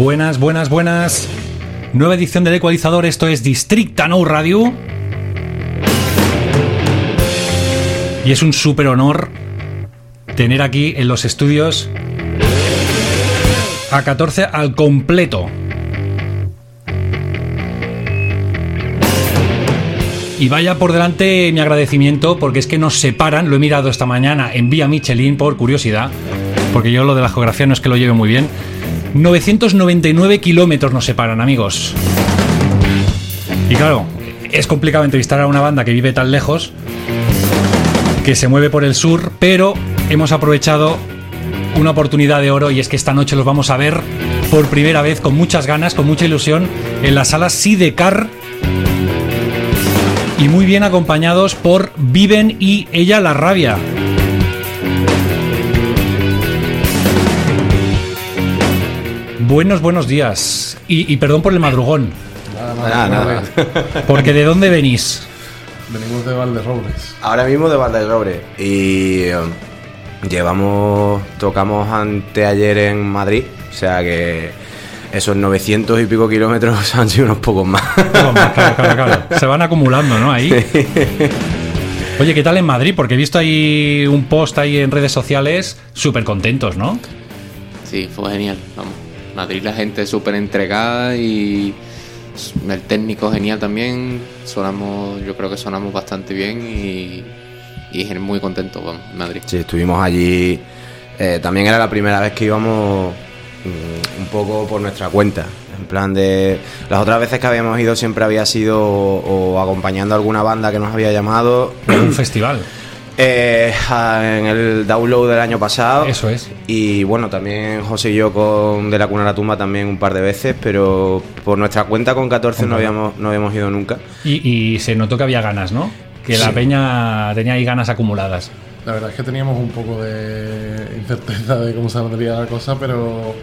Buenas, buenas, buenas. Nueva edición del ecualizador, esto es Districta No Radio. Y es un súper honor tener aquí en los estudios a 14 al completo. Y vaya por delante mi agradecimiento porque es que nos separan, lo he mirado esta mañana en Vía Michelin por curiosidad, porque yo lo de la geografía no es que lo lleve muy bien. 999 kilómetros nos separan, amigos. Y claro, es complicado entrevistar a una banda que vive tan lejos, que se mueve por el sur, pero hemos aprovechado una oportunidad de oro y es que esta noche los vamos a ver por primera vez con muchas ganas, con mucha ilusión, en la sala Sidecar y muy bien acompañados por Viven y Ella la Rabia. Buenos, buenos días. Y, y perdón por el madrugón. Nada, nada. Porque ¿de dónde venís? Venimos de Valderrobles. Ahora mismo de Valderobre y eh, llevamos, tocamos anteayer en Madrid, o sea que esos 900 y pico kilómetros han sido unos pocos más. Claro, claro, claro, claro. Se van acumulando, ¿no? Ahí. Oye, ¿qué tal en Madrid? Porque he visto ahí un post ahí en redes sociales súper contentos, ¿no? Sí, fue genial. Vamos. Madrid la gente súper entregada y el técnico genial también. Sonamos, yo creo que sonamos bastante bien y, y muy contento, vamos, en Madrid. Sí, estuvimos allí. eh, también era la primera vez que íbamos mm, un poco por nuestra cuenta. En plan de. Las otras veces que habíamos ido siempre había sido o, o acompañando a alguna banda que nos había llamado. Un festival. Eh, en el download del año pasado. Eso es. Y bueno, también José y yo con De la Cuna a la Tumba también un par de veces, pero por nuestra cuenta con 14 no habíamos, no habíamos ido nunca. Y, y se notó que había ganas, ¿no? Que la peña tenía ahí ganas acumuladas. La verdad es que teníamos un poco de incerteza de cómo saldría la cosa, pero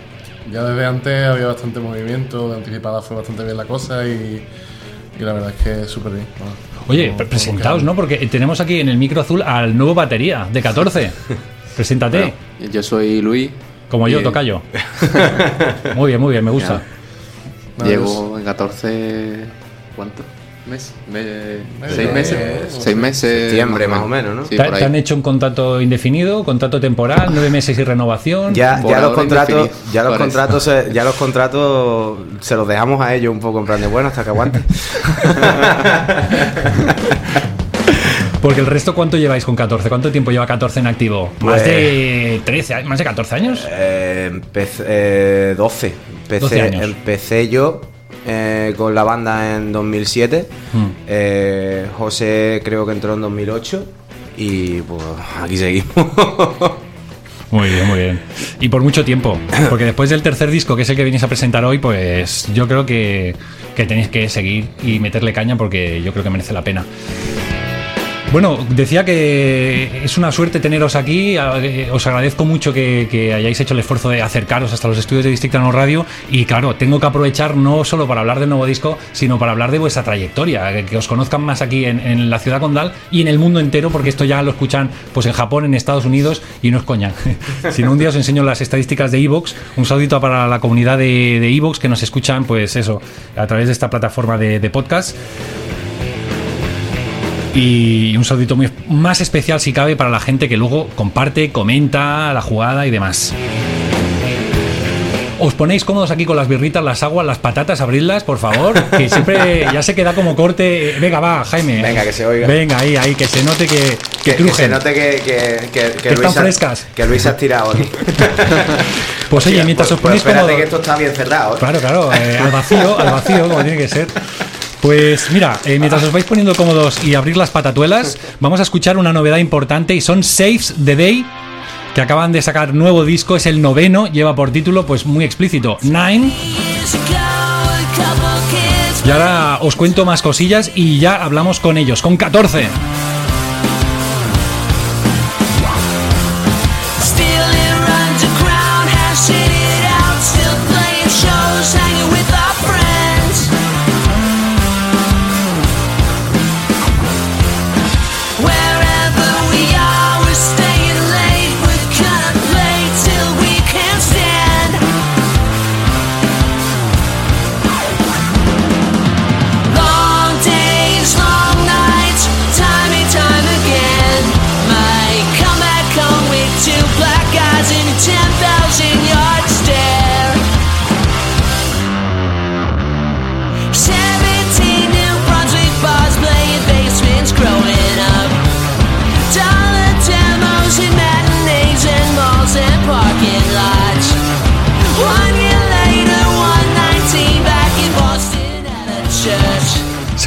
ya desde antes había bastante movimiento, de anticipada fue bastante bien la cosa y, y la verdad es que súper bien. Bueno, Oye, presentaos, ¿no? Porque tenemos aquí en el micro azul al nuevo batería de 14. Preséntate. Bueno, yo soy Luis. Como yo, y tocayo. Muy bien, muy bien, me gusta. Llevo en 14. ¿Cuánto? ¿Meses? Me- Meses. ¿Seis meses? Seis meses. Septiembre, más o menos, ¿no? Sí, ¿Te, te han hecho un contrato indefinido, contrato temporal, nueve meses y renovación? Ya, ya los contratos, indefinido, ya los parece. contratos, se, ya los contratos se los dejamos a ellos un poco en plan de bueno hasta que aguante. Porque el resto, ¿cuánto lleváis con 14? ¿Cuánto tiempo lleva 14 en activo? ¿Más Pues- de 13, a- más de 14 años? Eh, empecé, eh, 12. Empecé, 12 años. empecé yo eh, con la banda en 2007. Mm. Eh, José creo que entró en 2008. Y pues aquí seguimos. Muy bien, muy bien. Y por mucho tiempo. Porque después del tercer disco, que es el que venís a presentar hoy, pues yo creo que, que tenéis que seguir y meterle caña porque yo creo que merece la pena. Bueno, decía que es una suerte teneros aquí. eh, Os agradezco mucho que, hayáis hecho el esfuerzo de acercaros hasta los estudios de Distrito No Radio. Y claro, tengo que aprovechar no solo para hablar del nuevo disco, sino para hablar de vuestra trayectoria. Que, que os conozcan más aquí en, la ciudad condal y en el mundo entero, porque esto ya lo escuchan pues en Japón, en Estados Unidos y no es coña. si no, un día os enseño las estadísticas de Evox. Un saludito para la comunidad de, de Evox que nos escuchan, pues eso, a través de esta plataforma de, de podcast. Y un saludito muy, más especial si cabe para la gente que luego comparte, comenta la jugada y demás. Os ponéis cómodos aquí con las birritas, las aguas, las patatas, abridlas, por favor. Que siempre ya se queda como corte. Venga, va, Jaime. Venga, que se oiga. Venga, ahí, ahí, que se note que, que, que, que se note que, que, que, que Que están Luis ha- frescas. que Luis ha tirado aquí. Pues oye, mientras pues- os ponéis pues cómodos. que esto está bien cerrado. ¿eh? Claro, claro, eh, al vacío, al vacío, como tiene que ser. Pues mira, eh, mientras os vais poniendo cómodos y abrir las patatuelas, vamos a escuchar una novedad importante y son Saves the Day, que acaban de sacar nuevo disco, es el noveno, lleva por título pues muy explícito, Nine. Y ahora os cuento más cosillas y ya hablamos con ellos, con 14.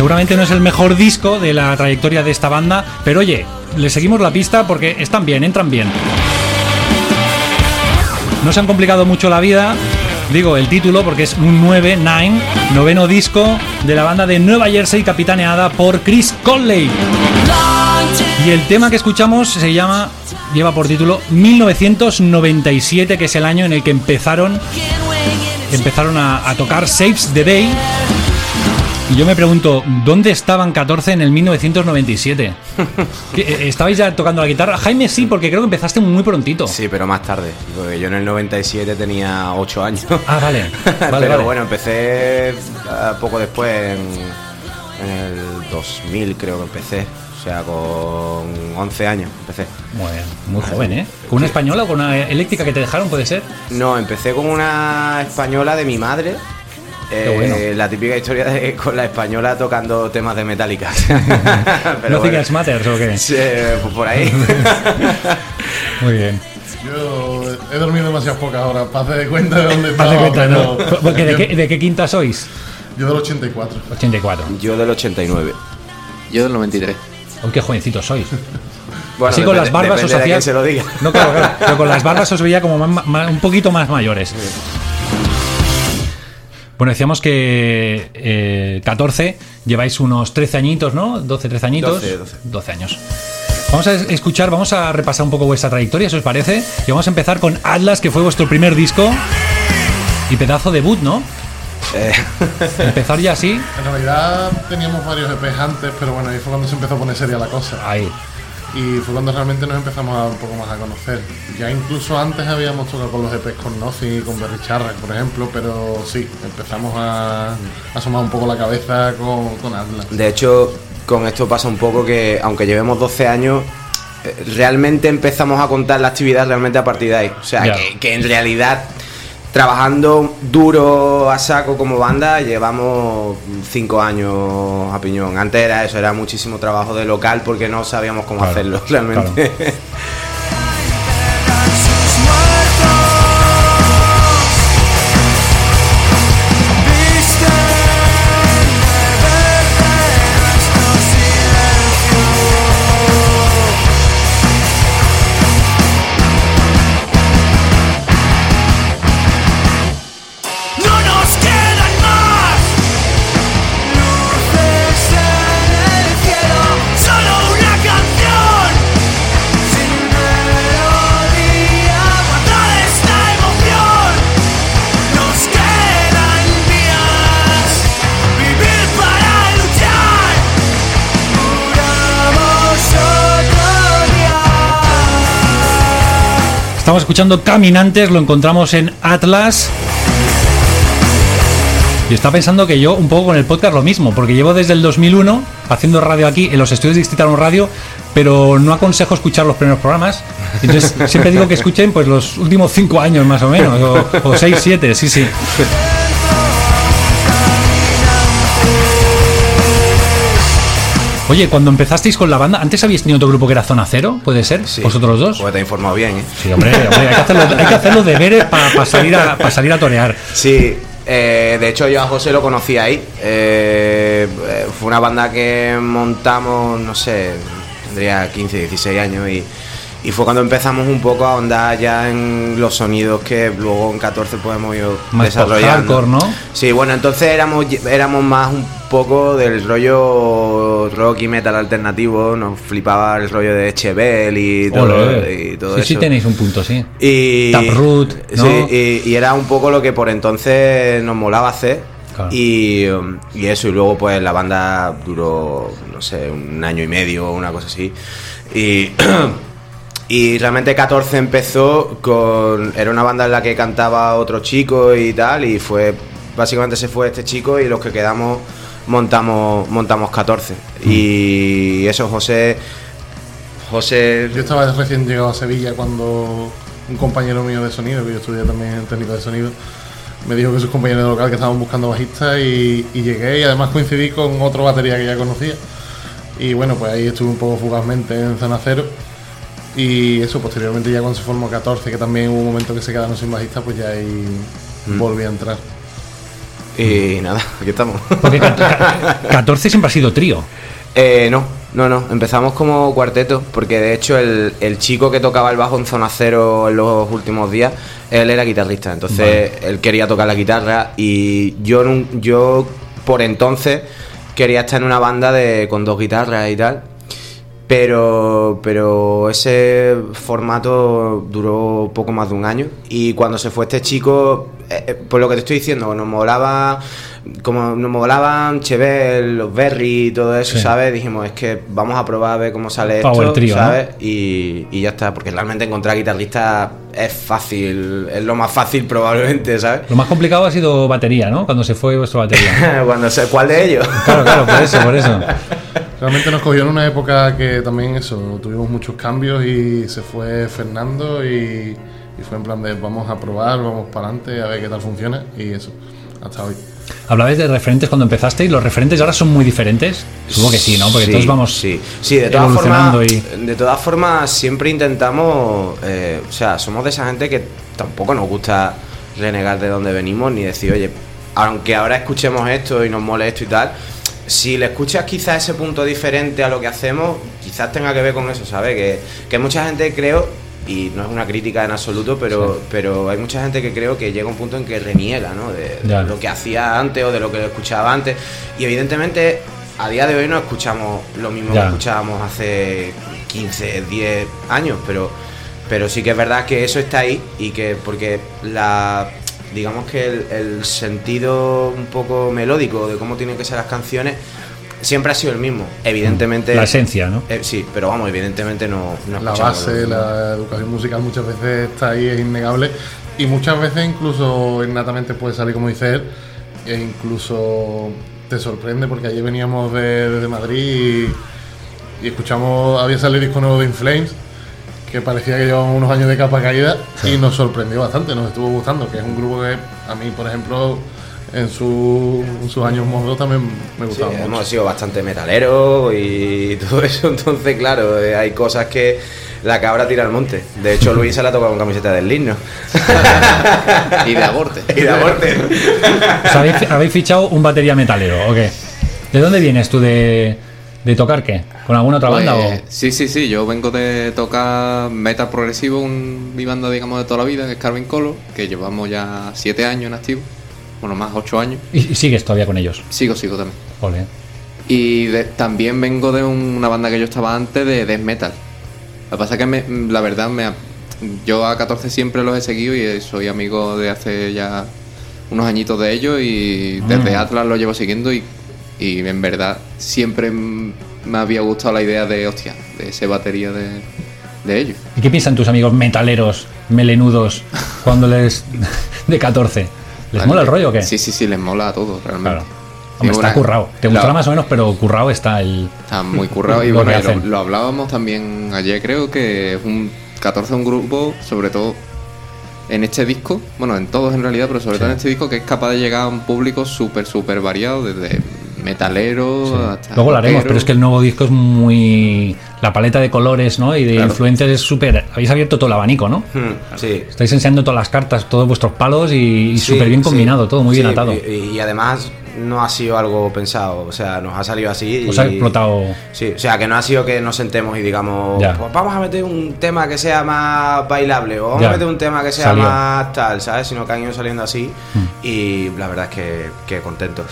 Seguramente no es el mejor disco de la trayectoria de esta banda, pero oye, le seguimos la pista porque están bien, entran bien. No se han complicado mucho la vida, digo el título porque es un 9, 9, noveno disco de la banda de Nueva Jersey capitaneada por Chris Conley. Y el tema que escuchamos se llama, lleva por título 1997, que es el año en el que empezaron, empezaron a, a tocar Saves the Day. Y yo me pregunto, ¿dónde estaban 14 en el 1997? ¿Qué, eh, ¿Estabais ya tocando la guitarra? Jaime sí, porque creo que empezaste muy prontito. Sí, pero más tarde. Porque yo en el 97 tenía 8 años. Ah, vale. Vale, pero vale. bueno, empecé ah, poco después, en, en el 2000 creo que empecé. O sea, con 11 años empecé. Muy, bien, muy joven, ¿eh? ¿Con una española o con una eléctrica que te dejaron, puede ser? No, empecé con una española de mi madre. Eh, bueno. La típica historia de con la española tocando temas de Metallica. Pero ¿Nothing bueno. Matters o qué? Sí, pues por ahí. Muy bien. Yo he dormido demasiadas pocas horas para hacer cuenta de dónde estaba. De cuenta, ¿no? Porque ¿de yo, qué, ¿De qué quinta sois? yo del 84. 84. Yo del 89. Yo del 93. Uy, qué jovencitos sois. Bueno, Así con depende- las barbas os de hacía. se lo diga. No, claro, claro. Pero con las barbas os veía como más- más- un poquito más mayores. Bueno, decíamos que eh, 14, lleváis unos 13 añitos, ¿no? 12, 13 añitos. 12, 12. años. Vamos a escuchar, vamos a repasar un poco vuestra trayectoria, si os parece. Y vamos a empezar con Atlas, que fue vuestro primer disco. Y pedazo debut, ¿no? Eh, Empezar ya así. En realidad teníamos varios EPs antes, pero bueno, ahí fue cuando se empezó a poner seria la cosa. Ahí. Y fue cuando realmente nos empezamos a un poco más a conocer. Ya incluso antes habíamos tocado con los EPs con y con Berry Charrack, por ejemplo, pero sí, empezamos a asomar un poco la cabeza con, con Atlas. De hecho, con esto pasa un poco que, aunque llevemos 12 años, eh, realmente empezamos a contar la actividad realmente a partir de ahí. O sea, que en realidad, trabajando duro a saco como banda, llevamos 5 años a piñón. Antes era eso, era muchísimo trabajo de local porque no sabíamos cómo Claro, hacerlo realmente. Estamos escuchando Caminantes, lo encontramos en Atlas. Y está pensando que yo un poco con el podcast lo mismo, porque llevo desde el 2001 haciendo radio aquí en los estudios de Distrital Radio, pero no aconsejo escuchar los primeros programas. Entonces siempre digo que escuchen pues los últimos cinco años más o menos, o, o seis, siete, sí, sí. Oye, cuando empezasteis con la banda, ¿antes habíais tenido otro grupo que era Zona Cero? ¿Puede ser? Sí. ¿Vosotros dos? Pues te he informado bien, ¿eh? Sí, hombre, hombre, hay, que hacer los, hay que hacer los deberes para salir, a, pa salir a torear. Sí, eh, de hecho yo a José lo conocí ahí. Eh, eh, fue una banda que montamos, no sé, tendría 15, 16 años y, y fue cuando empezamos un poco a ahondar ya en los sonidos que luego en 14 podemos ir Más desarrollando. post-hardcore, ¿no? Sí, bueno, entonces éramos, éramos más un poco del rollo rock y metal alternativo, nos flipaba el rollo de Chebel y todo, y todo sí, eso. sí tenéis un punto, sí. Y, Taproot, ¿no? sí, y, y era un poco lo que por entonces nos molaba hacer. Claro. Y, um, y eso, y luego pues la banda duró, no sé, un año y medio o una cosa así. Y, y realmente 14 empezó con... Era una banda en la que cantaba otro chico y tal, y fue... Básicamente se fue este chico y los que quedamos montamos, montamos 14. Mm. Y eso, José... José... Yo estaba recién llegado a Sevilla cuando, un compañero mío de sonido, que yo estudié también en técnico de sonido, me dijo que sus compañeros de local que estaban buscando bajistas y, y llegué y además coincidí con otro batería que ya conocía. Y bueno, pues ahí estuve un poco fugazmente en zona cero. Y eso, posteriormente ya cuando se formó 14, que también hubo un momento que se quedaron sin bajista, pues ya ahí volví a entrar. Y nada, aquí estamos. Porque ca- ca- 14 siempre ha sido trío. Eh, no, no, no. Empezamos como cuarteto, porque de hecho el, el chico que tocaba el bajo en zona cero en los últimos días, él era guitarrista. Entonces él quería tocar la guitarra y yo, yo por entonces quería estar en una banda de con dos guitarras y tal. Pero, pero ese formato duró poco más de un año y cuando se fue este chico, eh, eh, por lo que te estoy diciendo, nos molaba, como nos molaban Chevel, los Berry y todo eso, Sí. ¿sabes? Dijimos, es que vamos a probar a ver cómo sale Power esto, trio, ¿no? ¿sabes? Y, y ya está, porque realmente encontrar guitarristas es fácil, es lo más fácil probablemente, ¿sabes? Lo más complicado ha sido batería, ¿no? Cuando se fue vuestra batería. Cuando sé, ¿Cuál de ellos? Claro, claro, por eso, por eso. Realmente nos cogió en una época que también eso, tuvimos muchos cambios y se fue Fernando y, y fue en plan de vamos a probar, vamos para adelante, a ver qué tal funciona y eso, hasta hoy. Hablabais de referentes cuando empezasteis. ¿Los referentes ahora son muy diferentes? Supongo que sí, ¿no? Porque Sí, todos vamos Sí, sí de todas evolucionando formas. y... De todas formas, siempre intentamos. eh, o sea, somos de esa gente que tampoco nos gusta renegar de dónde venimos ni decir, oye, aunque ahora escuchemos esto y nos mole esto y tal. Si le escuchas quizás ese punto diferente a lo que hacemos, quizás tenga que ver con eso, ¿sabes? Que, que mucha gente creo, y no es una crítica en absoluto, pero, pero hay mucha gente que creo que llega un punto en que reniega, ¿no? De, lo que hacía antes o de lo que escuchaba antes. Y evidentemente, a día de hoy no escuchamos lo mismo Ya. que escuchábamos hace 15, 10 años, pero, pero sí que es verdad que eso está ahí y que porque la digamos que el, el sentido un poco melódico de cómo tienen que ser las canciones siempre ha sido el mismo. Evidentemente. La esencia, ¿no? eh, sí, pero vamos, evidentemente no, no La base, lo la educación musical muchas veces está ahí, es innegable y muchas veces incluso innatamente puede salir como dice él e incluso te sorprende porque ayer veníamos de, desde Madrid y, y escuchamos, había salido el disco nuevo de In Flames que parecía que llevaban unos años de capa caída y nos sorprendió bastante, nos estuvo gustando, que es un grupo que a mí, por ejemplo, en, su- en sus años mozos también me Sí, gustaba mucho. hemos sido bastante metaleros y todo eso, entonces claro, eh, hay cosas que la cabra tira al monte. De hecho, Luis se la toca con camiseta del Ligno. Y de aborte. y de aborte. ¿Os habéis, habéis fichado un batería metalero o qué? ¿De dónde vienes tú de, de tocar qué? ¿Con alguna otra banda Pues, o...? Sí, sí, sí. Yo vengo de tocar metal progresivo, un, mi banda, digamos, de toda la vida, que es Carvin Color, que llevamos ya siete años en activo. Bueno, más ocho años. Y y sigues todavía con ellos. Sigo, sigo también. Ole. Y de- también vengo de un- una banda que yo estaba antes de death metal. Lo que pasa es que me- la verdad me yo a 14 siempre los he seguido y soy amigo de hace ya unos añitos de ellos y desde Mm. Atlas lo llevo siguiendo y, y en verdad siempre me había gustado la idea de, hostia, de ese batería de, de ellos. ¿Y qué piensan tus amigos metaleros, melenudos, cuando les... de 14? ¿Les Vale. mola el rollo o qué? Sí, sí, sí, les mola a todos realmente. Claro. Hombre, está currado. Te la- gustará más o menos, pero currado está el... Está muy currado y Lo bueno, lo, hablábamos también ayer, creo que es un 14 es un grupo, sobre todo en este disco, bueno, en todos en realidad, pero sobre todo en este disco que es capaz de llegar a un público súper, súper variado, desde metalero hasta. Luego lo haremos, pero es que el nuevo disco es muy... La paleta de colores, ¿no? Y de Claro. influencias es súper... Habéis abierto todo el abanico, ¿no? Hmm, sí. Estáis enseñando todas las cartas, todos vuestros palos y, y Sí, súper bien combinado, todo muy bien atado. Y, y además no ha sido algo pensado, o sea, nos ha salido así. Os y- ha explotado... Sí, o sea, que no ha sido que nos sentemos y digamos, pues vamos a meter un tema que sea más bailable o vamos Ya. a meter un tema que sea Salió. más tal, ¿sabes? Sino que han ido saliendo así Hmm. y la verdad es que, que contentos.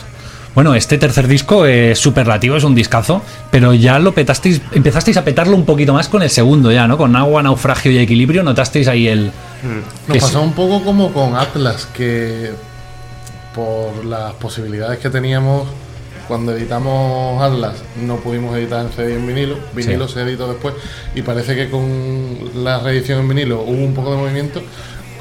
Bueno, este tercer disco es superlativo, es un discazo, pero ya lo petasteis, empezasteis a petarlo un poquito más con el segundo ya, ¿no? Con agua, naufragio y equilibrio, notasteis ahí el... Nos que pasó un poco como con Atlas, que por las posibilidades que teníamos cuando editamos Atlas no pudimos editar en CD y en vinilo, vinilo Sí. se editó después y parece que con la reedición en vinilo hubo un poco de movimiento.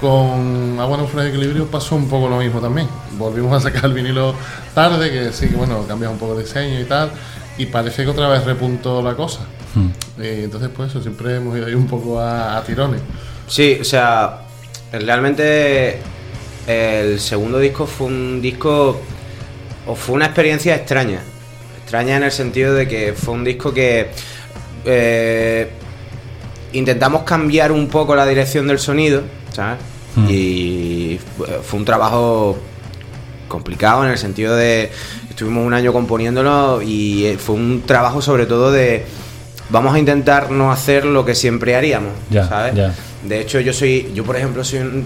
Con Agua Naufragio y Equilibrio pasó un poco lo mismo también. Volvimos a sacar el vinilo tarde, que sí que bueno, cambiamos un poco de diseño y tal, y parece que otra vez repuntó la cosa. Y entonces pues eso, siempre hemos ido ahí un poco a, a tirones. Sí, o sea, realmente el segundo disco fue un disco o fue una experiencia extraña. Extraña en el sentido de que fue un disco que eh, intentamos cambiar un poco la dirección del sonido, ¿sabes? Mm. Y fue- un trabajo complicado en el sentido de estuvimos un año componiéndolo y eh, fue un trabajo sobre todo de vamos a intentar no hacer lo que siempre haríamos, Ya, ¿sabes? De hecho, yo soy, yo por ejemplo soy un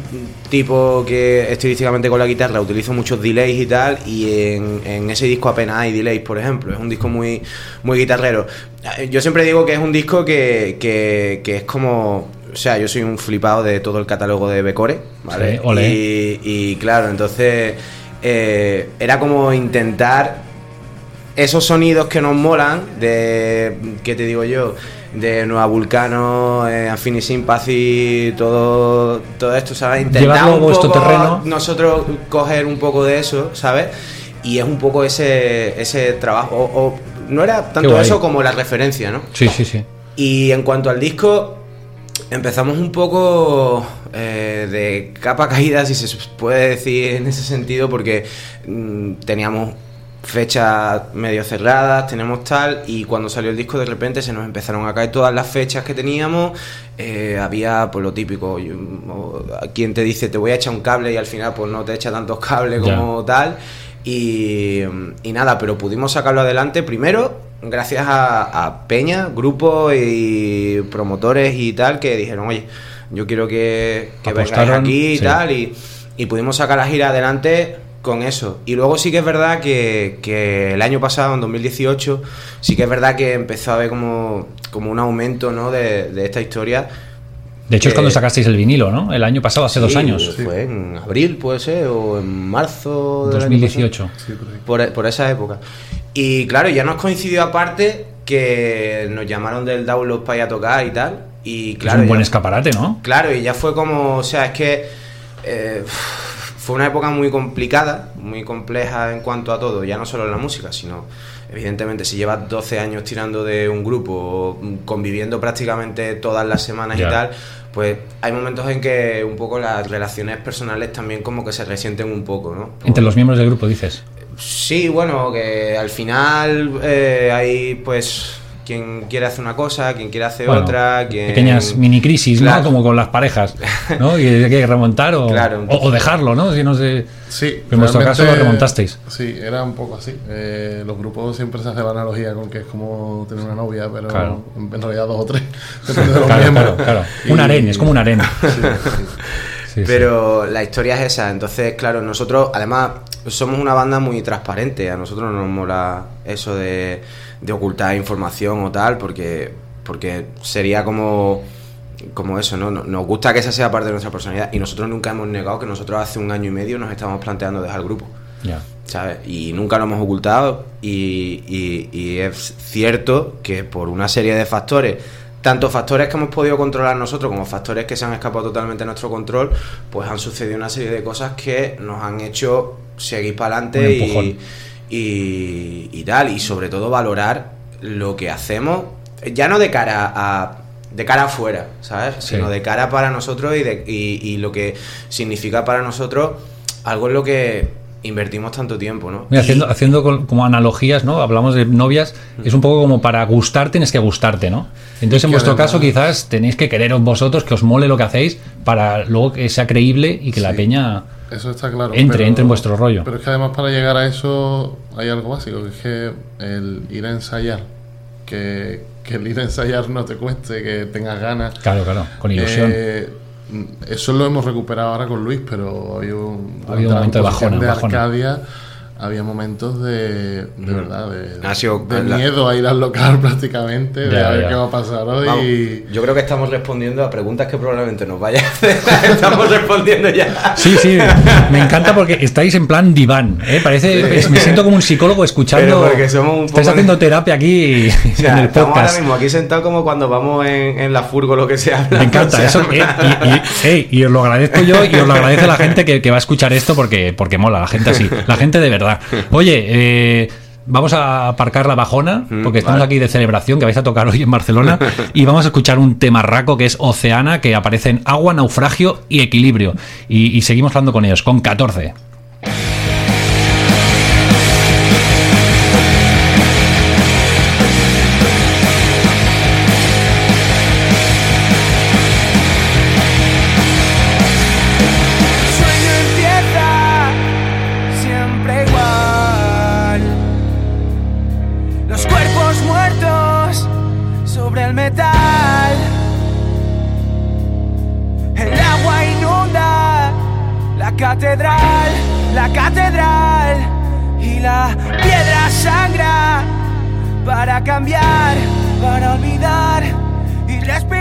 tipo que estilísticamente con la guitarra utilizo muchos delays y tal, y en, en ese disco apenas hay delays, por ejemplo. Es un disco muy, muy guitarrero. Yo siempre digo que es un disco que, que, que es como. O sea, yo soy un flipado de todo el catálogo de Becore, ¿vale? Sí, olé. Y, y claro, entonces eh, era como intentar esos sonidos que nos molan de qué te digo yo de Nueva Vulcano, eh, Affinity Sympathy, todo, todo esto, ¿sabes? Intentar un poco terreno. nosotros coger un poco de eso, ¿sabes? Y es un poco ese, ese trabajo. O, o no era tanto eso como la referencia, ¿no? Sí, sí, sí. Y en cuanto al disco, empezamos un poco eh, de capa caída, si se puede decir en ese sentido, porque mm, teníamos fechas medio cerradas, tenemos tal, y cuando salió el disco de repente se nos empezaron a caer todas las fechas que teníamos, eh, había pues lo típico, yo- o- quien te dice te voy a echar un cable y al final pues no te echa tantos cables como tal, y, y nada, pero pudimos sacarlo adelante primero gracias a, a Peña, grupos y promotores y tal que dijeron, oye, yo quiero que, que vengáis aquí y sí. tal, y, y pudimos sacar la gira adelante con eso. Y luego sí que es verdad que, que el año pasado, en 2018, sí que es verdad que empezó a haber como, como un aumento ¿no? de, de esta historia. De hecho, es Eh, cuando sacasteis el vinilo, ¿no? El año pasado, hace dos años. Fue en abril, puede ser, o en marzo año 2018. Sí, por por, esa época. Y claro, ya nos coincidió aparte que nos llamaron del download para ir a tocar y tal. Y claro, es un buen ya- escaparate, ¿no? claro, y ya fue como, o sea, es que eh, fue una época muy complicada, muy compleja en cuanto a todo, ya no solo en la música, sino evidentemente si llevas 12 años tirando de un grupo, conviviendo prácticamente todas las semanas y tal, pues hay momentos en que un poco las relaciones personales también como que se resienten un poco, ¿no? Entre los miembros del grupo, dices. Sí, bueno, que al final eh, hay pues quien quiere hacer una cosa, quien quiere hacer Bueno, otra, quien... Pequeñas mini crisis, Claro. ¿no? Como con las parejas, ¿no? Y hay que remontar o, Claro, o- o dejarlo, ¿no? Si no sé. Sí, En vuestro caso lo remontasteis. Sí, era un poco así. Eh, los grupos siempre se hace la analogía con que es como tener una novia, pero Claro. en en realidad dos o tres. Claro. Un harén, es como un harén. Sí, sí. Sí, sí. Pero la historia es esa, entonces claro, nosotros además somos una banda muy transparente, a nosotros nos mola eso de, de ocultar información o tal, porque, porque sería como, como eso, ¿no? No- Nos gusta que esa sea parte de nuestra personalidad y nosotros nunca hemos negado que nosotros hace un año y medio nos estábamos planteando dejar el grupo. Ya. ¿sabes? Y nunca lo hemos ocultado y, y- y es cierto que por una serie de factores, tanto factores que hemos podido controlar nosotros como factores que se han escapado totalmente a nuestro control, pues han sucedido una serie de cosas que nos han hecho seguir para adelante y, y, y tal, y sobre todo valorar lo que hacemos, ya no de cara a... De cara afuera, ¿sabes? Sí. Sino de cara para nosotros y, de, y, y lo que significa para nosotros algo en lo que invertimos tanto tiempo, ¿no? Mira, haciendo, haciendo como analogías, ¿no? Hablamos de novias, es un poco como para gustar tienes que gustarte, ¿no? Entonces, en vuestro caso, quizás tenéis que quereros vosotros, que os mole lo que hacéis, para luego que sea creíble y que la peña. Eso está claro. Entre, entre en vuestro rollo. Pero es que además para llegar a eso hay algo básico, que es que el ir a ensayar, que, que el ir a ensayar no te cueste, que tengas ganas. Claro, claro, con ilusión. Eh, eso lo hemos recuperado ahora con Luis, pero había un, Ha habido un momento de bajona, de bajona. Había momentos de, de verdad, de, Ha sido- de la- miedo a ir al local prácticamente, de Ya, a ver ya. qué va a pasar hoy. Vamos, yo creo que estamos respondiendo a preguntas que probablemente nos vaya a hacer. estamos respondiendo ya. Sí, sí, me encanta porque estáis en plan diván, ¿eh? Parece, es- me siento como un psicólogo escuchando. Pero porque somos un estáis poco- haciendo terapia aquí O sea, en el estamos ahora podcast. mismo aquí sentados como cuando vamos en, en la furgo lo que sea. Me encanta eso. eh, y, y- y os lo agradezco yo y os lo agradece la gente que, que va a escuchar esto porque, porque mola, la gente así. La gente de verdad. Oye, eh, vamos a aparcar la bajona, Mm, porque estamos vale. aquí de celebración, que vais a tocar hoy en Barcelona, y vamos a escuchar un tema raco que es Oceana, que aparece en Agua, Naufragio y Equilibrio. Y, y seguimos hablando con ellos, con 14. Para cambiar, para olvidar y respirar.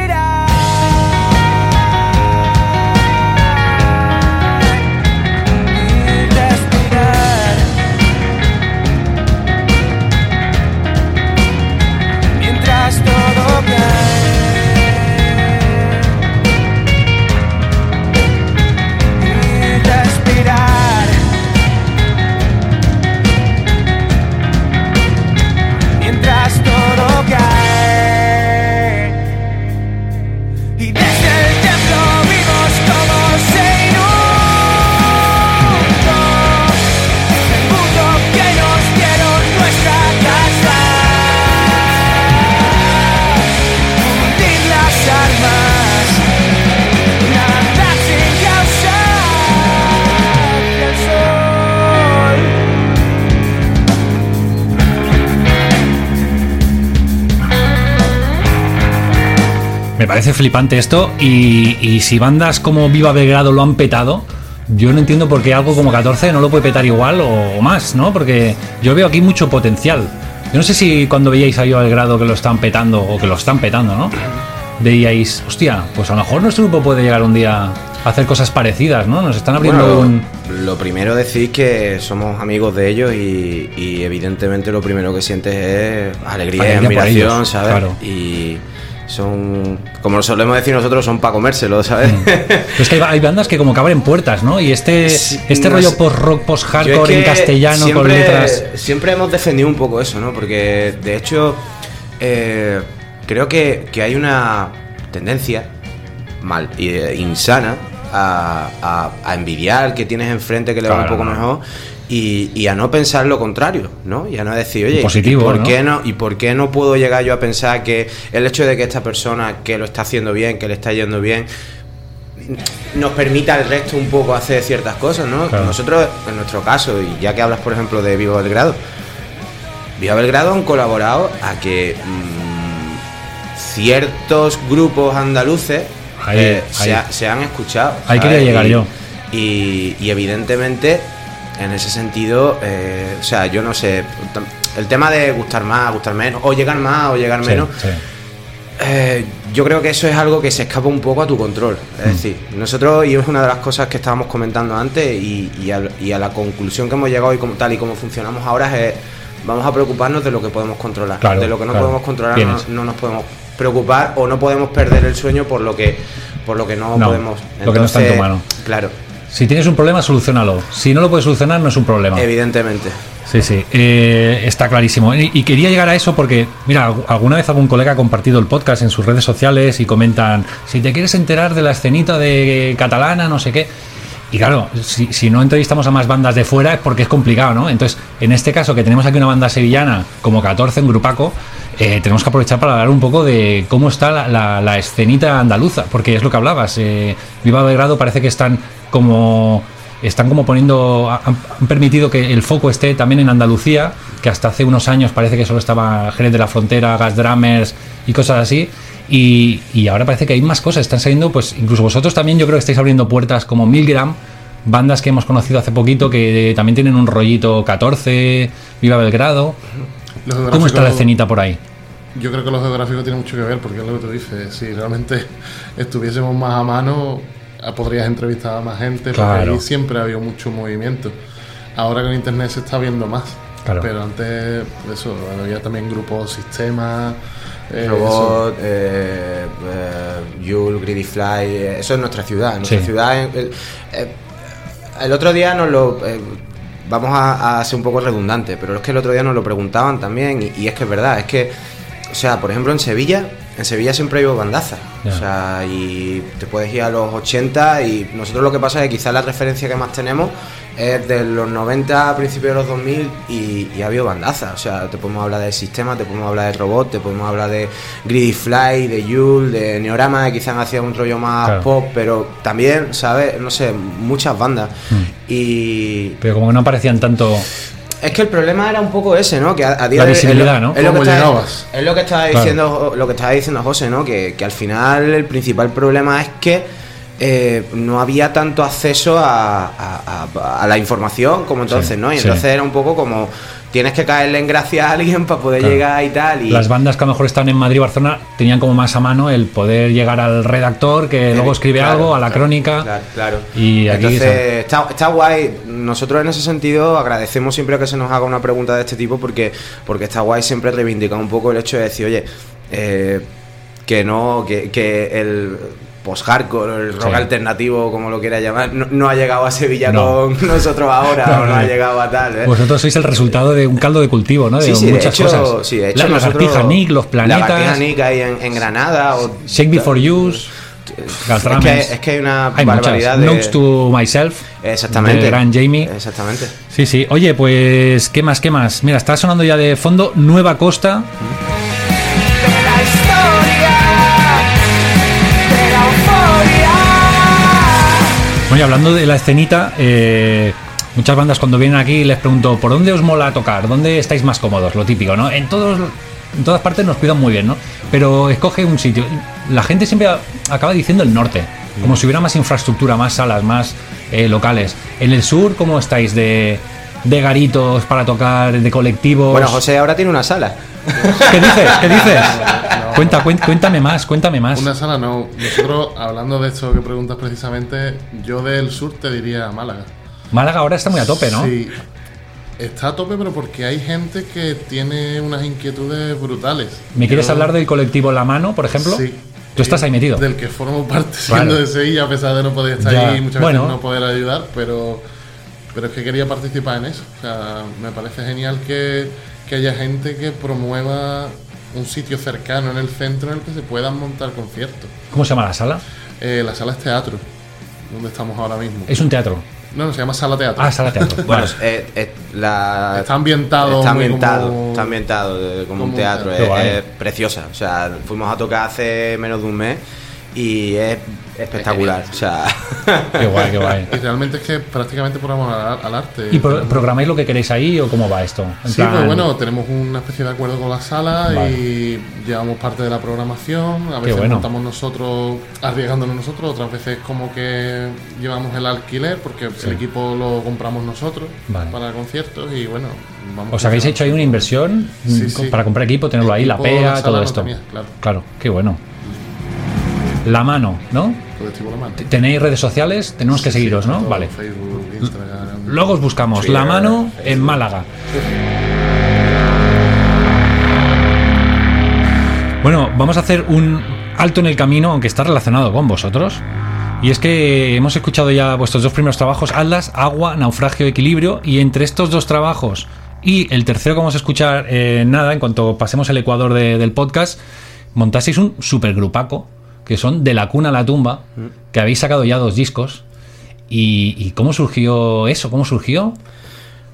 Parece flipante esto, y, y si bandas como Viva Belgrado lo han petado, yo no entiendo por qué algo como 14 no lo puede petar igual o, o más, ¿no? Porque yo veo aquí mucho potencial. Yo no sé si cuando veíais a Viva Belgrado que lo están petando o que lo están petando, ¿no? Veíais, hostia, pues a lo mejor nuestro grupo puede llegar un día a hacer cosas parecidas, ¿no? Nos están abriendo Bueno, un... Lo primero decir que somos amigos de ellos y, y evidentemente lo primero que sientes es alegría, Alegría admiración, ellos, ¿sabes? claro. Y son, como solemos decir nosotros, son para comérselo, ¿sabes? Pero es que hay, hay bandas que como que abren puertas, ¿no? Y este, este no rollo post-rock, post-hardcore es en castellano con siempre- letras... Siempre hemos defendido un poco eso, ¿no? Porque de hecho eh, creo que, que hay una tendencia mal y eh, insana a, a- a envidiar que tienes enfrente que le va un poco no. mejor y, y a no pensar lo contrario, ¿no? Y a no decir, oye, Positivo, ¿y por ¿no? qué no? ¿Y por qué no puedo llegar yo a pensar que el hecho de que esta persona que lo está haciendo bien, que le está yendo bien, nos permita al resto un poco hacer ciertas cosas, ¿no? Claro. Nosotros, en nuestro caso, y ya que hablas, por ejemplo, de Viva Belgrado, Viva Belgrado han colaborado a que mm, ciertos grupos andaluces Ahí, eh, ahí. Se, ha- se han escuchado. Ahí ¿sabes? quería llegar Y- yo. Y, y evidentemente, en ese sentido, eh, o sea, yo no sé, el tema de gustar más, gustar menos, o llegar más o llegar menos, sí. eh, yo creo que eso es algo que se escapa un poco a tu control. Es Mm. decir, nosotros, y es una de las cosas que estábamos comentando antes, y, y al- y a la conclusión que hemos llegado y como, tal y como funcionamos ahora es, vamos a preocuparnos de lo que podemos controlar. Claro, de lo que no claro. podemos controlar no, nos podemos preocupar o no podemos perder el sueño por lo que, por lo que no, No, podemos. lo que no está en tu Entonces, mano. Claro, Si tienes un problema, solucionalo. Si no lo puedes solucionar, no es un problema. evidentemente. Sí, sí, eh, está clarísimo. Y, y quería llegar a eso porque, mira, algu- alguna vez algún colega ha compartido el podcast en sus redes sociales y comentan, si te quieres enterar de la escenita de catalana, no sé qué. Y claro, si, si no entrevistamos a más bandas de fuera es porque es complicado, ¿no? Entonces, en este caso, que tenemos aquí una banda sevillana como 14 en Grupaco, eh, tenemos que aprovechar para hablar un poco de cómo está la, la- la escenita andaluza, porque es lo que hablabas. eh, Viva Belgrado parece que están como están como poniendo, han, han permitido que el foco esté también en Andalucía, que hasta hace unos años parece que solo estaba Jerez de la Frontera, Gas Drummers y cosas así. Y, y ahora parece que hay más cosas, están saliendo, pues incluso vosotros también yo creo que estáis abriendo puertas como Milgram, bandas que hemos conocido hace poquito que también tienen un rollito 14, Viva Belgrado. ¿Cómo está la escenita por ahí? Yo creo que lo geográfico tiene mucho que ver, porque es lo que tú dices. Si realmente estuviésemos más a mano, podrías entrevistar a más gente, Claro. porque ahí siempre ha habido mucho movimiento. Ahora con internet se está viendo más. Claro. Pero antes, eso, había también grupos, sistemas. eh. Robot, eh, eh, Yule, Greedy Fly, eh, eso es nuestra ciudad. Nuestra Sí. ciudad. eh, el, el otro día nos lo. eh, vamos a, a ser un poco redundantes, pero es que el otro día nos lo preguntaban también y, y es que es verdad, es que, o sea, por ejemplo en Sevilla, en Sevilla siempre hay bandaza, Ya. o sea, y te puedes ir a los 80 y nosotros lo que pasa es que quizás la referencia que más tenemos es de los 90 a principios de los 2000 y, y ha habido bandaza, o sea, te podemos hablar de Sistema, te podemos hablar de Robot, te podemos hablar de Greedy Fly, de Yule, de Neorama, que quizás hacía un rollo más Claro. pop, pero también, ¿sabes? No sé, muchas bandas. Hmm. Y Pero como que no aparecían tanto. Es que el problema era un poco ese, ¿no? Que a, a día La de- visibilidad, es lo- ¿no? Es lo, que estaba Claro. diciendo, lo que estaba diciendo José, ¿no? Que, que al final el principal problema es que eh, no había tanto acceso a, a- a- a la información como entonces, Sí, ¿no? Y sí. entonces era un poco como tienes que caerle en gracia a alguien para poder Claro. llegar y tal. Y Las bandas que a lo mejor están en Madrid o Barcelona tenían como más a mano el poder llegar al redactor que luego escribe Claro, algo, a la claro, crónica. Claro, claro. Y aquí Entonces, está, está guay. Nosotros en ese sentido agradecemos siempre que se nos haga una pregunta de este tipo porque, porque está guay siempre reivindicar un poco el hecho de decir, oye, eh, que no, que, que el post-hardcore, el rock Sí. alternativo, como lo quiera llamar, no, no ha llegado a Sevilla No. con nosotros ahora, No, o no ha llegado a tal. ¿eh? Vosotros sois el resultado de un caldo de cultivo, ¿no? De Sí, sí, de muchas hecho, cosas. sí, de hecho la nosotros- Nick, los planetas, Lagartija Nick ahí en, en Granada. O, Shake Before Use, es que, es que hay una Hay barbaridad muchas. de... Notes to Myself. Exactamente. De Gran Jamie. Exactamente. Sí, sí. Oye, pues, ¿qué más? ¿Qué más? Mira, está sonando ya de fondo Nueva Costa. de Bueno, hablando de la escenita, eh, muchas bandas cuando vienen aquí les pregunto, ¿por dónde os mola tocar? ¿Dónde estáis más cómodos? Lo típico, ¿no? En, todos, en todas partes nos cuidan muy bien, ¿no? Pero escoge un sitio. La gente siempre acaba diciendo el norte, como si hubiera más infraestructura, más salas, más eh, locales. En el sur, ¿cómo estáis de, de garitos para tocar, de colectivos? Bueno, José ahora tiene una sala. ¿Qué dices? ¿Qué dices? Cuenta, cuen- cuéntame más, cuéntame más. Una sala no. Nosotros, hablando de esto que preguntas precisamente, yo del sur te diría Málaga. Málaga ahora está muy a tope, ¿no? Sí. Está a tope, pero porque hay gente que tiene unas inquietudes brutales. ¿Me quieres hablar del colectivo La Mano, por ejemplo? Sí. Tú estás ahí metido. Del que formo parte Claro. siendo de Sevilla, a pesar de no poder estar Ya. ahí y muchas Bueno. veces no poder ayudar, pero, pero es que quería participar en eso. O sea, me parece genial que, que haya gente que promueva un sitio cercano en el centro en el que se puedan montar conciertos. ¿Cómo se llama la sala? Eh, la sala es teatro, donde estamos ahora mismo. Es un teatro. No, no, se llama sala teatro. Ah, sala teatro. Bueno, Vale. eh, eh, la, Está ambientado Está ambientado, como- está ambientado eh, como, un como un teatro. teatro. Es, es preciosa. O sea, fuimos a tocar hace menos de un mes y es espectacular. O sea, Qué guay, qué guay. Y realmente es que prácticamente por amor al, al arte. ¿Y pro- Tenemos- programáis lo que queréis ahí o cómo va esto? En Sí, plan- pues bueno, tenemos una especie de acuerdo con la sala Vale. y llevamos parte de la programación. A veces bueno. montamos nosotros, arriesgándonos nosotros, otras veces como que llevamos el alquiler porque el equipo lo compramos nosotros Vale. para conciertos y bueno, vamos. ¿Os habéis hecho ahí una inversión Sí, sí. para comprar equipo, tenerlo ahí, la PEA, la todo esto? tenía, claro. Claro, qué bueno. La mano, ¿no? Colectivo La Mano. ¿Tenéis redes sociales? Tenemos que seguiros, ¿no? Vale. Facebook, Instagram. Luego os buscamos. Twitter, La mano en Málaga. Bueno, vamos a hacer un alto en el camino, aunque está relacionado con vosotros. Y es que hemos escuchado ya vuestros dos primeros trabajos, Atlas, Agua, Naufragio, Equilibrio, y entre estos dos trabajos y el tercero que vamos a escuchar eh, nada, en cuanto pasemos el ecuador de- del podcast, montasteis un supergrupaco, que son De la cuna a la tumba, que habéis sacado ya dos discos. ¿Y, y cómo surgió eso? ¿Cómo surgió?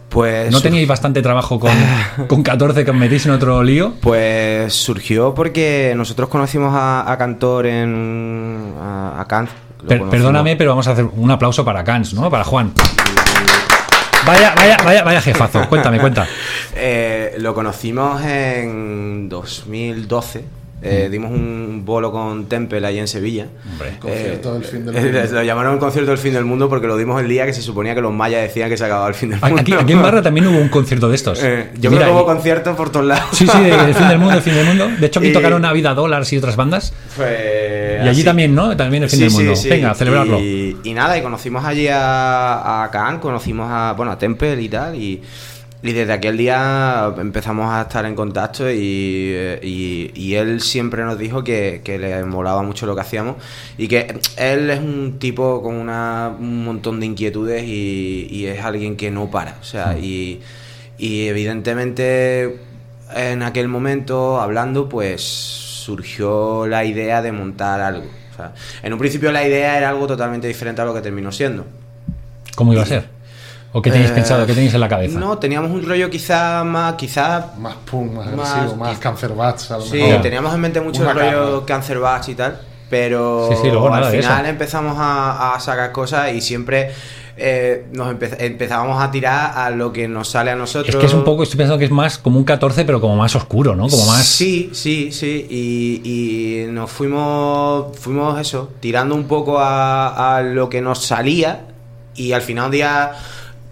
pues. ¿No teníais bastante trabajo con, con 14 que os metéis en otro lío? Pues surgió porque nosotros conocimos a, a Cantor en. a, a Kant. Per- perdóname, pero vamos a hacer un aplauso para Cans, ¿no? Para Juan. Vaya, vaya, vaya, vaya jefazo. Cuéntame, cuenta. Eh, lo conocimos en 2012. Eh, dimos un bolo con Temple ahí en Sevilla. Hombre. Concierto del fin del eh, mundo. Lo llamaron el concierto del fin del mundo porque lo dimos el día que se suponía que los mayas decían que se acababa el fin del mundo. Aquí, aquí en Barra también hubo un concierto de estos. Eh, yo Mira, creo que hubo y- conciertos por todos lados. Sí, sí, del fin del mundo, el fin del mundo. De hecho, aquí Y- tocaron a Vida Dollars y otras bandas. Pues, Y allí así. también, ¿no? También el fin Sí, del sí, mundo. sí. Venga, a celebrarlo. Y, y nada, y conocimos allí a, a Khan, conocimos a, bueno, a Temple y tal, y, y desde aquel día empezamos a estar en contacto y, eh, y- y él siempre nos dijo que, que le molaba mucho lo que hacíamos y que él es un tipo con una, un montón de inquietudes y, y es alguien que no para. O sea, y, y evidentemente en aquel momento, hablando, pues surgió la idea de montar algo. O sea, en un principio la idea era algo totalmente diferente a lo que terminó siendo. ¿Cómo iba a ser? ¿O qué tenéis Eh, pensado? ¿Qué tenéis en la cabeza? No, teníamos un rollo quizá más, quizá Más punk, más Más- agresivo, más cancer bats, a lo Sí, mejor. teníamos en mente mucho Una el rollo cama. Cancer Batch y tal, pero Sí, sí, luego al final empezamos a, a sacar cosas y siempre eh, nos empe- empezábamos a tirar a lo que nos sale a nosotros. Es que es un poco, estoy pensando que es más como un 14, pero como más oscuro, ¿no? Como más. Sí, sí, sí. Y, y nos fuimos, fuimos eso, tirando un poco a, a lo que nos salía. Y al final un día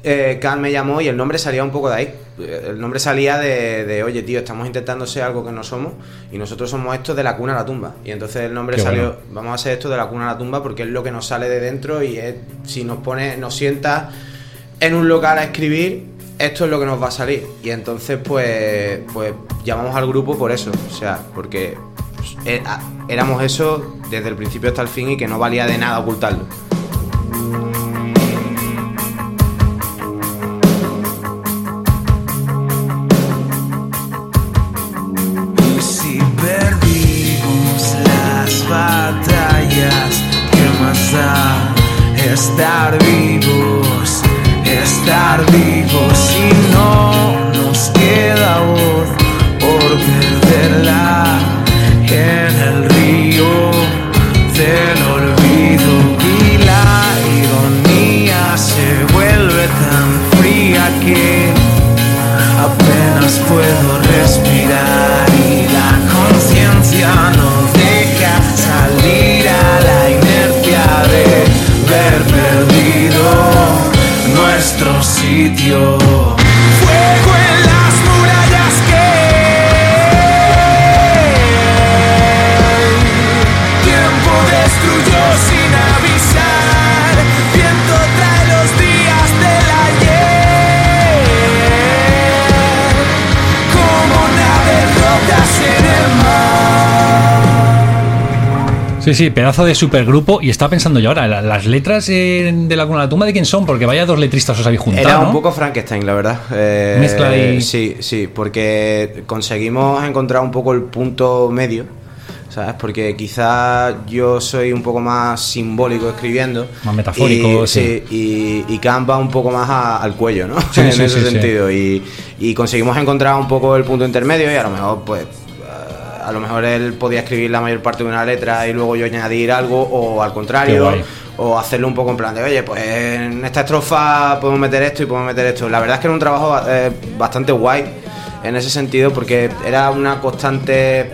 eh, Can me llamó y el nombre salía un poco de ahí. El nombre salía de, de, oye, tío, estamos intentando ser algo que no somos. Y nosotros somos esto de la cuna a la tumba. Y entonces el nombre Qué salió, bueno. vamos a hacer esto de la cuna a la tumba porque es lo que nos sale de dentro. Y es, si nos pone, nos sienta en un local a escribir, esto es lo que nos va a salir. Y entonces, pues, pues llamamos al grupo por eso. O sea, porque pues, era- éramos eso desde el principio hasta el fin y que no valía de nada ocultarlo. Sí, sí, pedazo de supergrupo. Y estaba pensando yo ahora, la- las letras eh, de la Cuna de la Tumba, ¿de quién son? Porque vaya dos letristas os habéis juntado. Era ¿no? un poco Frankenstein, la verdad. Eh, Mezcla y- Sí, sí, porque conseguimos encontrar un poco el punto medio, ¿sabes? Porque quizá yo soy un poco más simbólico escribiendo. Más metafórico, y, sí. Y, y Kant va un poco más a- al cuello, ¿no? Sí, en sí, ese sentido. Y, y conseguimos encontrar un poco el punto intermedio y a lo mejor, pues... A lo mejor él podía escribir la mayor parte de una letra y luego yo añadir algo, o al contrario, o hacerlo un poco en plan de, oye, pues en esta estrofa podemos meter esto y podemos meter esto. La verdad es que era un trabajo eh, bastante guay en ese sentido porque era una constante...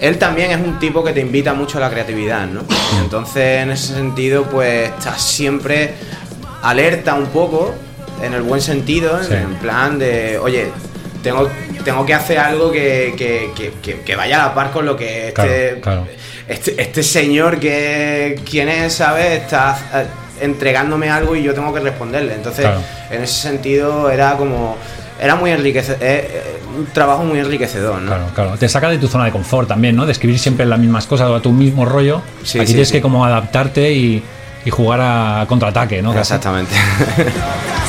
Él también es un tipo que te invita mucho a la creatividad, ¿no? Entonces, en ese sentido, pues estás siempre alerta un poco, en el buen sentido, Sí. en plan de, oye, tengo, tengo que hacer algo que, que- que- vaya a la par con lo que este, Claro, claro. este, este señor que quién es, ¿sabes? Está eh, entregándome algo y yo tengo que responderle. Entonces, Claro. en ese sentido era como era muy enriquecedor, un trabajo muy enriquecedor, ¿no? Claro, claro. Te saca de tu zona de confort también, ¿no? De escribir siempre las mismas cosas o a tu mismo rollo. Sí, Aquí sí, tienes sí. que como adaptarte y, y jugar a contraataque, ¿no? Exactamente.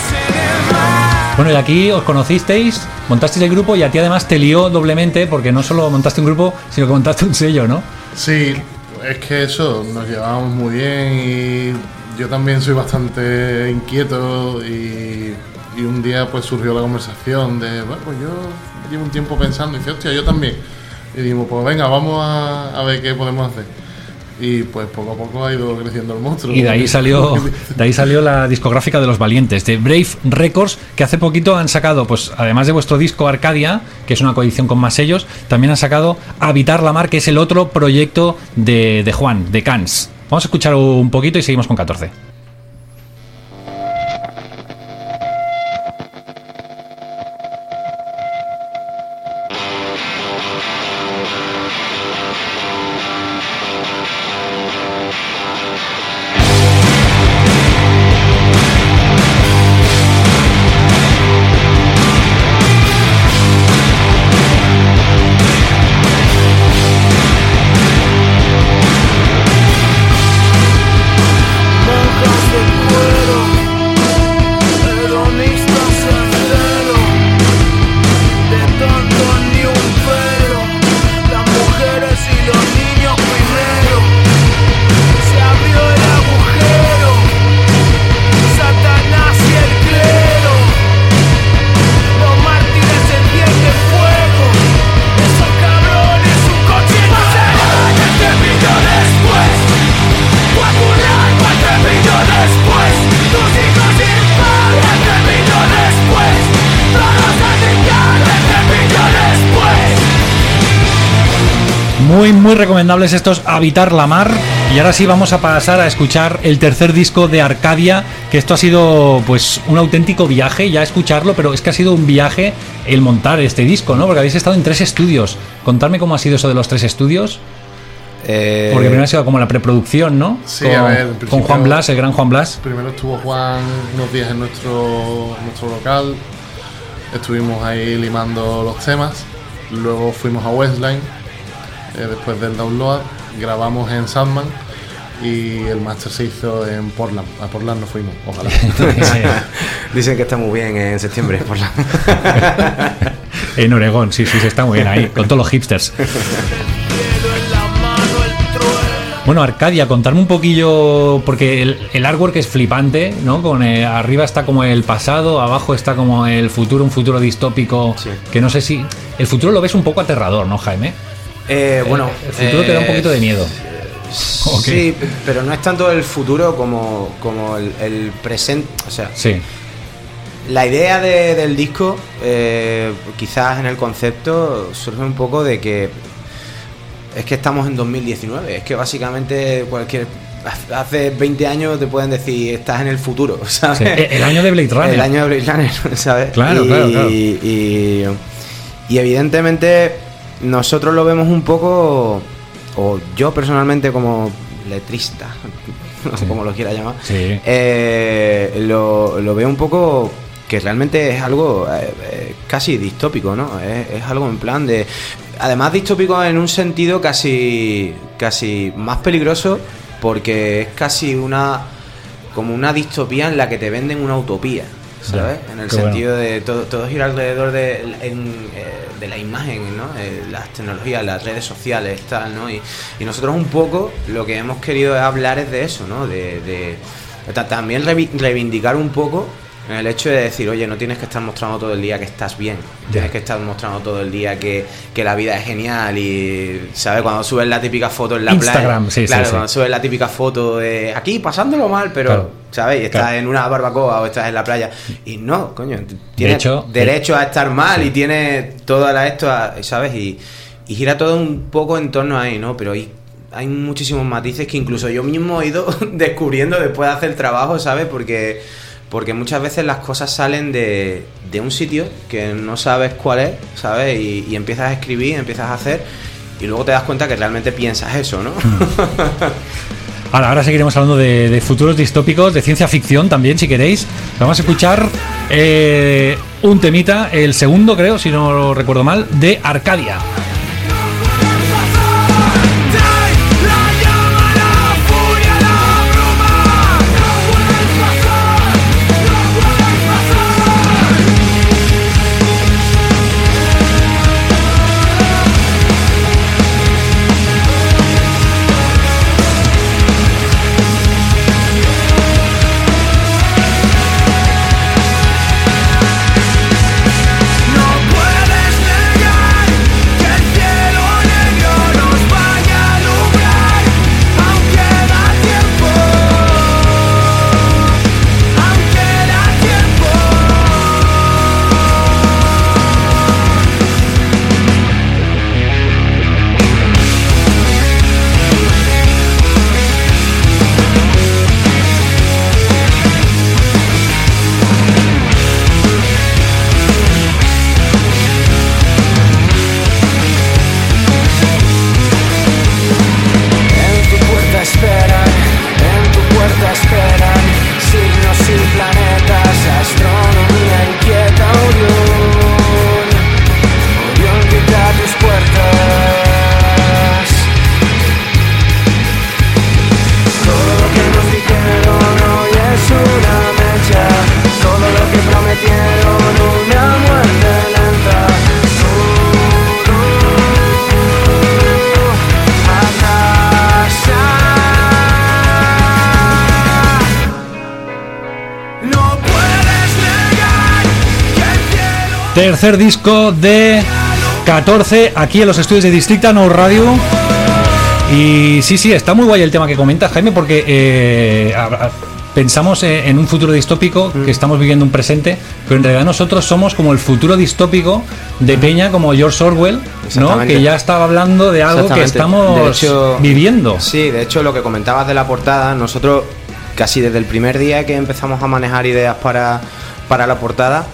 Bueno, y aquí os conocisteis, montasteis el grupo y a ti además te lió doblemente porque no solo montaste un grupo, sino que montaste un sello, ¿no? Sí, es que eso, nos llevábamos muy bien y yo también soy bastante inquieto y, un día pues surgió la conversación de, bueno, pues yo llevo un tiempo pensando y dije, hostia, yo también. Y dijimos, pues venga, vamos a ver qué podemos hacer. Y pues poco a poco ha ido creciendo el monstruo. Y de ahí salió, de ahí salió la discográfica de los valientes, de Brave Records, que hace poquito han sacado, pues además de vuestro disco Arcadia, que es una coedición con más sellos, también han sacado Habitar la Mar, que es el otro proyecto de, de Juan, de Cans. Vamos a escuchar un poquito y seguimos con 14. Recomendables estos Habitar la Mar. Y ahora sí vamos a pasar a escuchar el tercer disco de Arcadia, que esto ha sido pues un auténtico viaje, ya escucharlo, pero es que ha sido un viaje el montar este disco, ¿no? Porque habéis estado en tres estudios. Contadme cómo ha sido eso de los tres estudios. Eh, Porque primero ha sido como la preproducción, ¿no? Sí, con, a ver, con Juan Blas, el gran Juan Blas. Primero estuvo Juan unos días en nuestro, en nuestro local, estuvimos ahí limando los temas, luego fuimos a Westline, eh, después del download, grabamos en Sandman y el máster se hizo en Portland. A Portland no fuimos, ojalá. Dicen que está muy bien en septiembre por la... en Oregón, sí, sí, sí, está muy bien ahí, con todos los hipsters. Bueno, Arcadia, contarme un poquillo, porque el, el artwork es flipante, ¿no? Con eh, arriba está como el pasado, abajo está como el futuro, un futuro distópico, Sí. que no sé si... El futuro lo ves un poco aterrador, ¿no, Jaime? Eh, bueno, el futuro te da un eh, poquito de miedo. ¿O qué? Sí, pero no es tanto el futuro como, como el, el presente. O sea, Sí, la idea de- del disco, eh, quizás en el concepto, surge un poco de que es que estamos en 2019. Es que básicamente cualquier. Hace 20 años te pueden decir, estás en el futuro, ¿sabes? sí. E- El año de Blade Runner. El año de Blade Runner, ¿sabes? Claro, y, claro, claro. Y, y evidentemente nosotros lo vemos un poco, o yo personalmente como letrista, Sí. como lo quiera llamar, Sí. eh, lo, lo veo un poco que realmente es algo eh, eh, casi distópico, ¿no? Es, es algo en plan de... Además distópico en un sentido casi, casi más peligroso porque es casi una... como una distopía en la que te venden una utopía, ¿sabes? En el sentido de todo, todo gira alrededor de, en, eh, de la imagen, ¿no? Eh, las tecnologías, las redes sociales, tal, ¿no? Y, y nosotros un poco lo que hemos querido hablar es de eso, ¿no? De, de- ta- también reivindicar un poco el hecho de decir, oye, no tienes que estar mostrando todo el día que estás bien, tienes que estar mostrando todo el día que, que la vida es genial y, ¿sabes? Cuando subes la típica foto en la Instagram, playa, sí, sí, claro, sí. cuando subes la típica foto de aquí pasándolo mal, pero, Claro. ¿sabes? Y estás Claro. en una barbacoa o estás en la playa y no, coño, tienes hecho, derecho a estar mal y tienes toda la esto, a- ¿sabes? Y, y gira todo un poco en torno ahí, ¿no? Pero hay, hay muchísimos matices que incluso yo mismo he ido descubriendo después de hacer el trabajo, ¿sabes? Porque, porque muchas veces las cosas salen de, de un sitio que no sabes cuál es, ¿sabes? Y, empiezas a escribir, empiezas a hacer y luego te das cuenta que realmente piensas eso, ¿no? Ahora, ahora seguiremos hablando de, de futuros distópicos, de ciencia ficción también, si queréis. Vamos a escuchar eh, un temita, el segundo creo, si no lo recuerdo mal, de Arcadia. Tercer disco de 14, aquí en los estudios de Districta No Radio. Y sí, sí, está muy guay el tema que comentas, Jaime, porque eh, pensamos eh, en un futuro distópico Mm. que estamos viviendo un presente, pero en realidad nosotros somos como el futuro distópico de Peña, como George Orwell, ¿no? Que ya estaba hablando de algo que estamos hecho- viviendo. Sí, de hecho lo que comentabas de la portada, nosotros casi desde el primer día que empezamos a manejar ideas para, para la portada,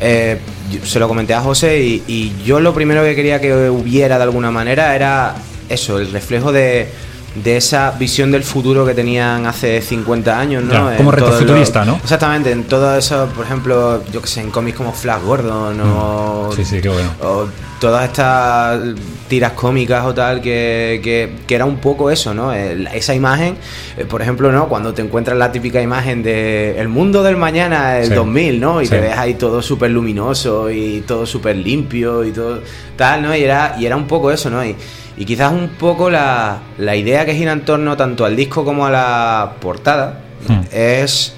eh, yo- se lo comenté a José y, y yo lo primero que quería que hubiera de alguna manera era eso, el reflejo de, de esa visión del futuro que tenían hace 50 años, ¿no? Ya, como retrofuturista, ¿no? Exactamente, en todo eso, por ejemplo, yo que sé, en cómics como Flash Gordon o Mm. Sí, sí, qué bueno. o todas estas tiras cómicas o tal que, que- que era un poco eso, ¿no? El- esa imagen, eh, por ejemplo, ¿no? Cuando te encuentras la típica imagen de el mundo del mañana, el Sí. 2000, ¿no? Y Sí. te ves ahí todo súper luminoso y todo súper limpio y todo tal, ¿no? Y era, y era un poco eso, ¿no? Y, y quizás un poco la, la idea que gira en torno tanto al disco como a la portada Hmm. es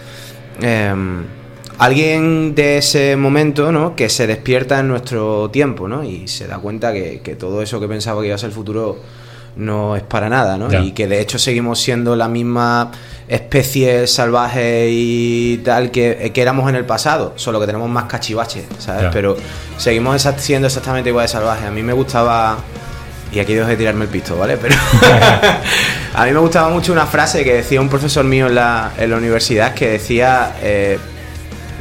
em, alguien de ese momento, ¿no? Que se despierta en nuestro tiempo, ¿no? Y se da cuenta que, que todo eso que pensaba que iba a ser el futuro no es para nada, ¿no? Ya. Y que de hecho seguimos siendo la misma especie salvaje y tal que, que éramos en el pasado, solo que tenemos más cachivaches, ¿sabes? Ya. Pero seguimos siendo exactamente igual de salvajes. A mí me gustaba... Y aquí dejo de tirarme el pisto, ¿vale? Pero a mí me gustaba mucho una frase que decía un profesor mío en la, en la universidad que decía, eh,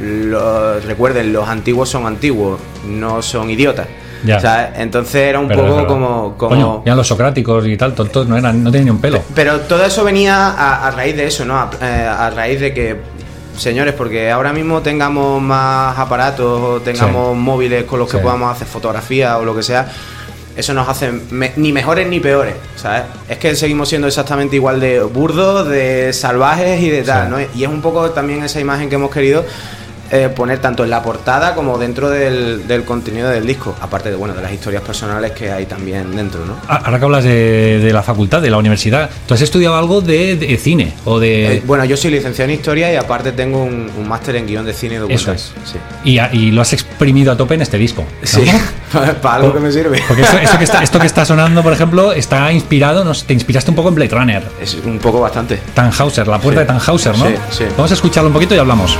recuerden, los antiguos son antiguos, no son idiotas. Ya. Entonces era un poco como... como Coño, ya los socráticos y tal, tontos no eran, no tenían ni un pelo. pero todo eso venía a, a raíz de eso, ¿no? A, eh, a raíz de que, señores, porque ahora mismo tengamos más aparatos o tengamos móviles con los que Sí. podamos hacer fotografías o lo que sea, eso nos hace me- ni mejores ni peores, ¿sabes? Es que seguimos siendo exactamente igual de burdos, de salvajes y de tal, Sí. ¿no? Y es un poco también esa imagen que hemos querido eh, poner tanto en la portada como dentro del, del contenido del disco, aparte de, bueno, de las historias personales que hay también dentro, ¿no? Ah, Ahora que hablas de, de la facultad, de la universidad, ¿tú has estudiado algo de, de cine? O de. Eh, bueno, yo soy licenciado en historia y aparte tengo un, un máster en guion de cine y documental. Eso Sí. y, lo has exprimido a tope en este disco. ¿no? Sí, para algo que me sirve. Porque esto, esto que está, esto que está sonando, por ejemplo, está inspirado, no te inspiraste un poco en Blade Runner. Es un poco bastante. Tannhauser, la puerta Sí. de Tannhauser, ¿no? Sí, sí. Vamos a escucharlo un poquito y hablamos.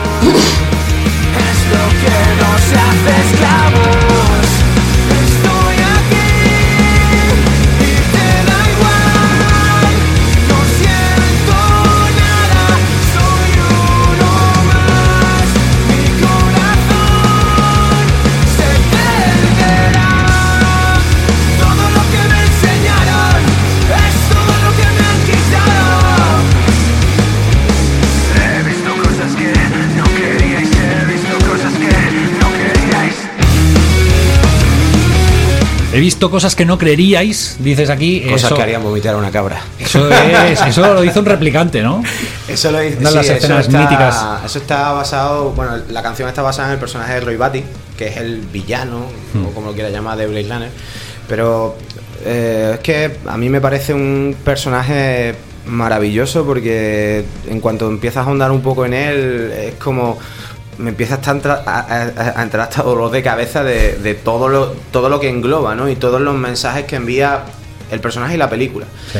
Lo que nos hace esclavos. Visto cosas que no creeríais, dices aquí. Cosas eso, que harían vomitar a una cabra. eso, es- eso lo hizo un replicante, ¿no? Eso lo dice. Una de las eso escenas está- míticas. Eso está basado. Bueno, la canción está basada en el personaje de Roy Batty, que es el villano, Hmm. o como lo quiera llamar, de Blade Runner. Pero eh, es que a mí me parece un personaje maravilloso porque en cuanto empiezas a ahondar un poco en él, es como. Me empieza a, estar entra- a, a- a entrar hasta dolor de cabeza de, de todo, lo, todo lo que engloba, ¿no? Y todos los mensajes que envía el personaje y la película. Sí.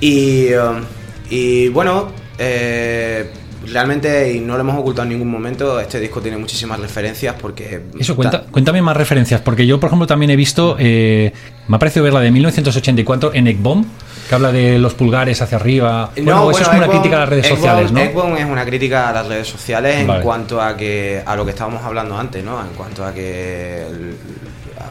Y, um, y bueno, eh, realmente, y no lo hemos ocultado en ningún momento, este disco tiene muchísimas referencias porque... Eso, cuenta, ta- cuéntame más referencias, porque yo, por ejemplo, también he visto, eh, me ha parecido ver la de 1984 en Eggbomb, que habla de los pulgares hacia arriba. Bueno, eso es una crítica a las redes sociales, ¿no? Eggbomb es una crítica a las redes sociales en cuanto a que a lo que estábamos hablando antes, ¿no? En cuanto a que el-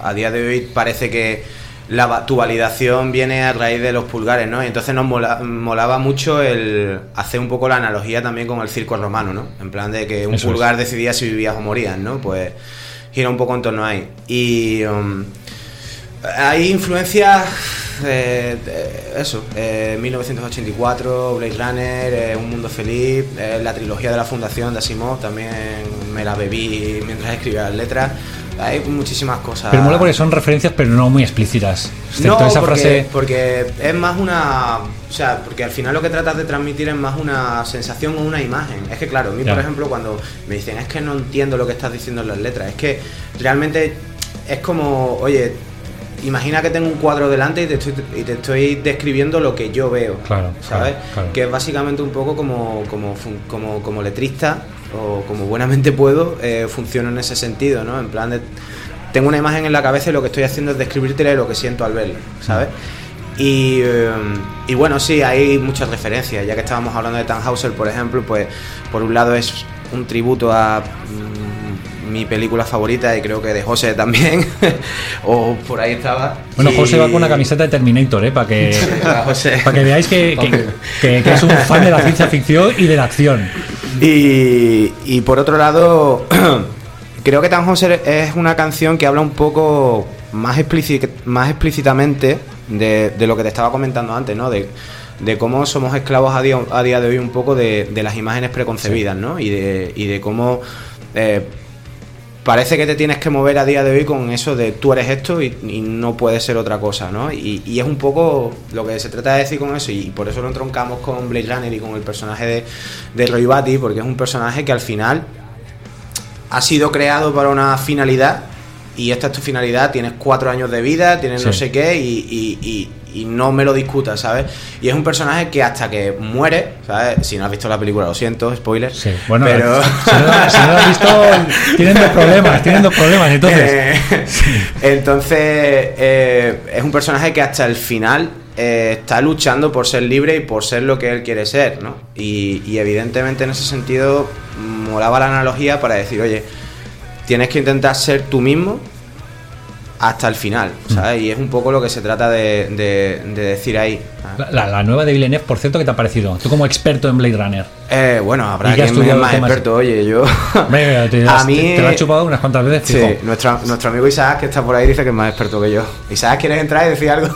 a día de hoy parece que la, tu validación viene a raíz de los pulgares, ¿no? Y entonces nos mola- molaba mucho el hacer un poco la analogía también con el circo romano, ¿no? En plan de que un Eso es. pulgar decidía si vivías o morías, ¿no? Pues gira un poco en torno ahí. Y um, hay influencias, eh, de- eso, eh, 1984, Blade Runner, eh, Un Mundo Feliz, eh, la trilogía de la Fundación de Asimov, también me la bebí mientras escribía las letras. Hay muchísimas cosas. Pero mola porque son referencias, pero no muy explícitas. Excepto No, esa porque, frase. porque es más una. O sea, porque al final lo que tratas de transmitir es más una sensación o una imagen. Es que, claro, a mí, Ya. por ejemplo, cuando me dicen es que no entiendo lo que estás diciendo en las letras, es que realmente es como, oye, imagina que tengo un cuadro delante y te estoy, y te estoy describiendo lo que yo veo, Claro, ¿sabes? claro, claro. Que es básicamente un poco como, como, como, como letrista o como buenamente puedo, eh, funciono en ese sentido, ¿no? En plan de, tengo una imagen en la cabeza y lo que estoy haciendo es describirte lo que siento al verla, ¿sabes? Y, eh, y bueno, sí, hay muchas referencias. Ya que estábamos hablando de Tannhauser, por ejemplo, pues por un lado es un tributo a mm, mi película favorita y creo que de José también. o por ahí estaba. Bueno, Y- José va con una camiseta de Terminator, ¿eh? Para que, para que veáis que, que- que- que es un fan de la ciencia ficción y de la acción. Y, y por otro lado, creo que Tannhauser es una canción que habla un poco más, explícit- más explícitamente de, de lo que te estaba comentando antes, ¿no? De, de cómo somos esclavos a día, a día de hoy un poco de, de las imágenes preconcebidas, ¿no? Y de, y de cómo eh, parece que te tienes que mover a día de hoy con eso de tú eres esto y, no puede ser otra cosa, ¿no? Y, y es un poco lo que se trata de decir con eso y por eso lo entroncamos con Blade Runner y con el personaje de, de Roy Batty, porque es un personaje que al final ha sido creado para una finalidad y esta es tu finalidad, tienes cuatro años de vida, tienes no sé qué y, y- y- y no me lo discutas, ¿sabes? Y es un personaje que hasta que muere, ¿sabes? Si no has visto la película, lo siento, spoiler. Sí, bueno, pero... si, no, si no lo has visto, tienen dos problemas, tienen dos problemas. Entonces, Eh, entonces eh, es un personaje que hasta el final eh, está luchando por ser libre y por ser lo que él quiere ser, ¿no? Y, y evidentemente en ese sentido molaba la analogía para decir, oye, tienes que intentar ser tú mismo hasta el final, ¿sabes? Y es un poco lo que se trata de, de- de decir ahí. la, la nueva de Villeneuve, por cierto, ¿qué te ha parecido? Tú como experto en Blade Runner. Eh, bueno, habrá que quien estudiado más experto, oye, yo... Te, a te- mí... te lo has chupado unas cuantas veces, Sí, fijo. nuestro, nuestro amigo Isaac, que está por ahí, dice que es más experto que yo. Isaac, ¿quieres entrar y decir algo?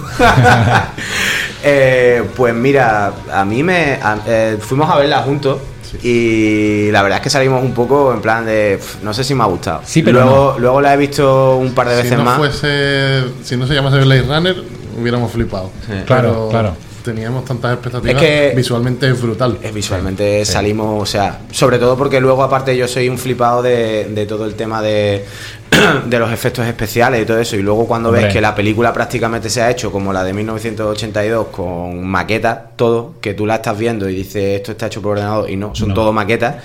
Eh, pues mira, a mí me. a- eh, fuimos a verla juntos. Y la verdad es que salimos un poco en plan de. "Pf, No sé si me ha gustado. Sí, pero luego, luego la he visto un par de Si veces no más. fuese, si no se llamase Blade Runner, hubiéramos flipado. Claro, Pero claro. Teníamos tantas expectativas. Es que- visualmente es brutal. Eh, visualmente salimos, o sea, sobre todo porque luego aparte yo soy un flipado de, de todo el tema de, de los efectos especiales y todo eso, y luego cuando Hombre. ves que la película prácticamente se ha hecho como la de 1982 con maquetas, todo, que tú la estás viendo y dices esto está hecho por ordenador y no, son No. todo maquetas,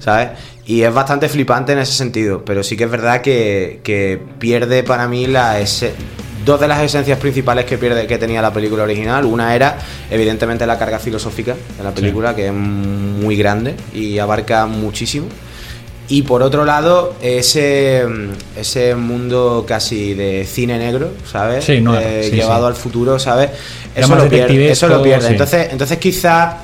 ¿sabes? Y es bastante flipante en ese sentido, pero sí que es verdad que, que pierde para mí la ese- dos de las esencias principales que pierde que tenía la película original. Una era, evidentemente, la carga filosófica de la película, que es muy grande y abarca muchísimo. Y por otro lado, ese, ese mundo casi de cine negro, ¿sabes? Sí, no, Eh, sí, llevado al futuro, ¿sabes? Eso lo, pierde, eso lo pierde. Entonces, entonces quizás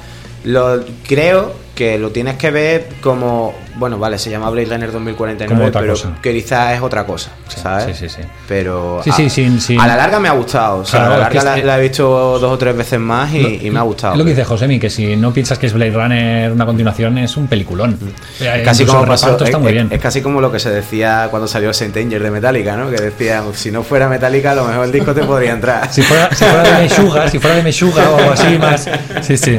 lo creo que lo tienes que ver como, bueno, vale, se llama Blade Runner 2049, Como otra pero cosa. que quizás es otra cosa, ¿sabes? sí, sí, sí. Pero Sí, a, sí, sin- sin- a la larga me ha gustado, o sea, Claro, a la larga es- la, he visto dos o tres veces más y, y me ha gustado. Es lo que dice Josemi, que si no piensas que es Blade Runner una continuación, es un peliculón. Mm. Casi incluso como pasó, es, está muy es- bien. es casi como lo que se decía cuando salió Saint Anger de Metallica, ¿no? Que decía, si no fuera Metallica, a lo mejor el disco te podría entrar. Si fuera, si fuera de Meshuga, si fuera de Meshuga o algo así más. Sí, sí.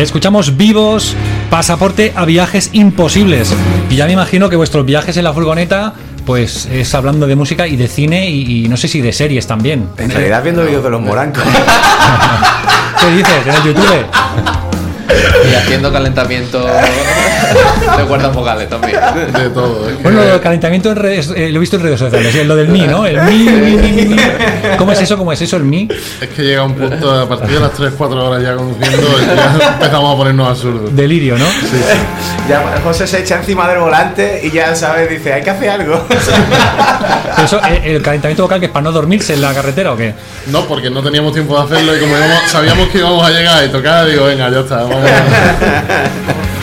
Escuchamos vivos, pasaporte a viajes imposibles. Y ya me imagino que vuestros viajes en la furgoneta, pues es hablando de música y de cine y, y no sé si de series también. En realidad viendo vídeos de los morancos. ¿Qué dices? En el YouTube. Y haciendo calentamiento de cuerdas vocales también. De todo. es que- Bueno, lo del calentamiento en redes, eh, lo he visto en redes sociales, eh, lo del mi, ¿no? El mi, mi, mi, mi, mi. ¿Cómo es eso? ¿Cómo es eso el mi? Es que llega un punto, a partir de las 3-4 horas ya conduciendo, ya empezamos a ponernos absurdos. Delirio, ¿no? Ya José se echa encima del volante y ya sabes, dice, hay que hacer algo. Pero eso, eh, ¿El calentamiento vocal que es para no dormirse en la carretera o qué? No, porque no teníamos tiempo de hacerlo y como íbamos- sabíamos que íbamos a llegar y tocar, digo, venga, ya está, vamos sí.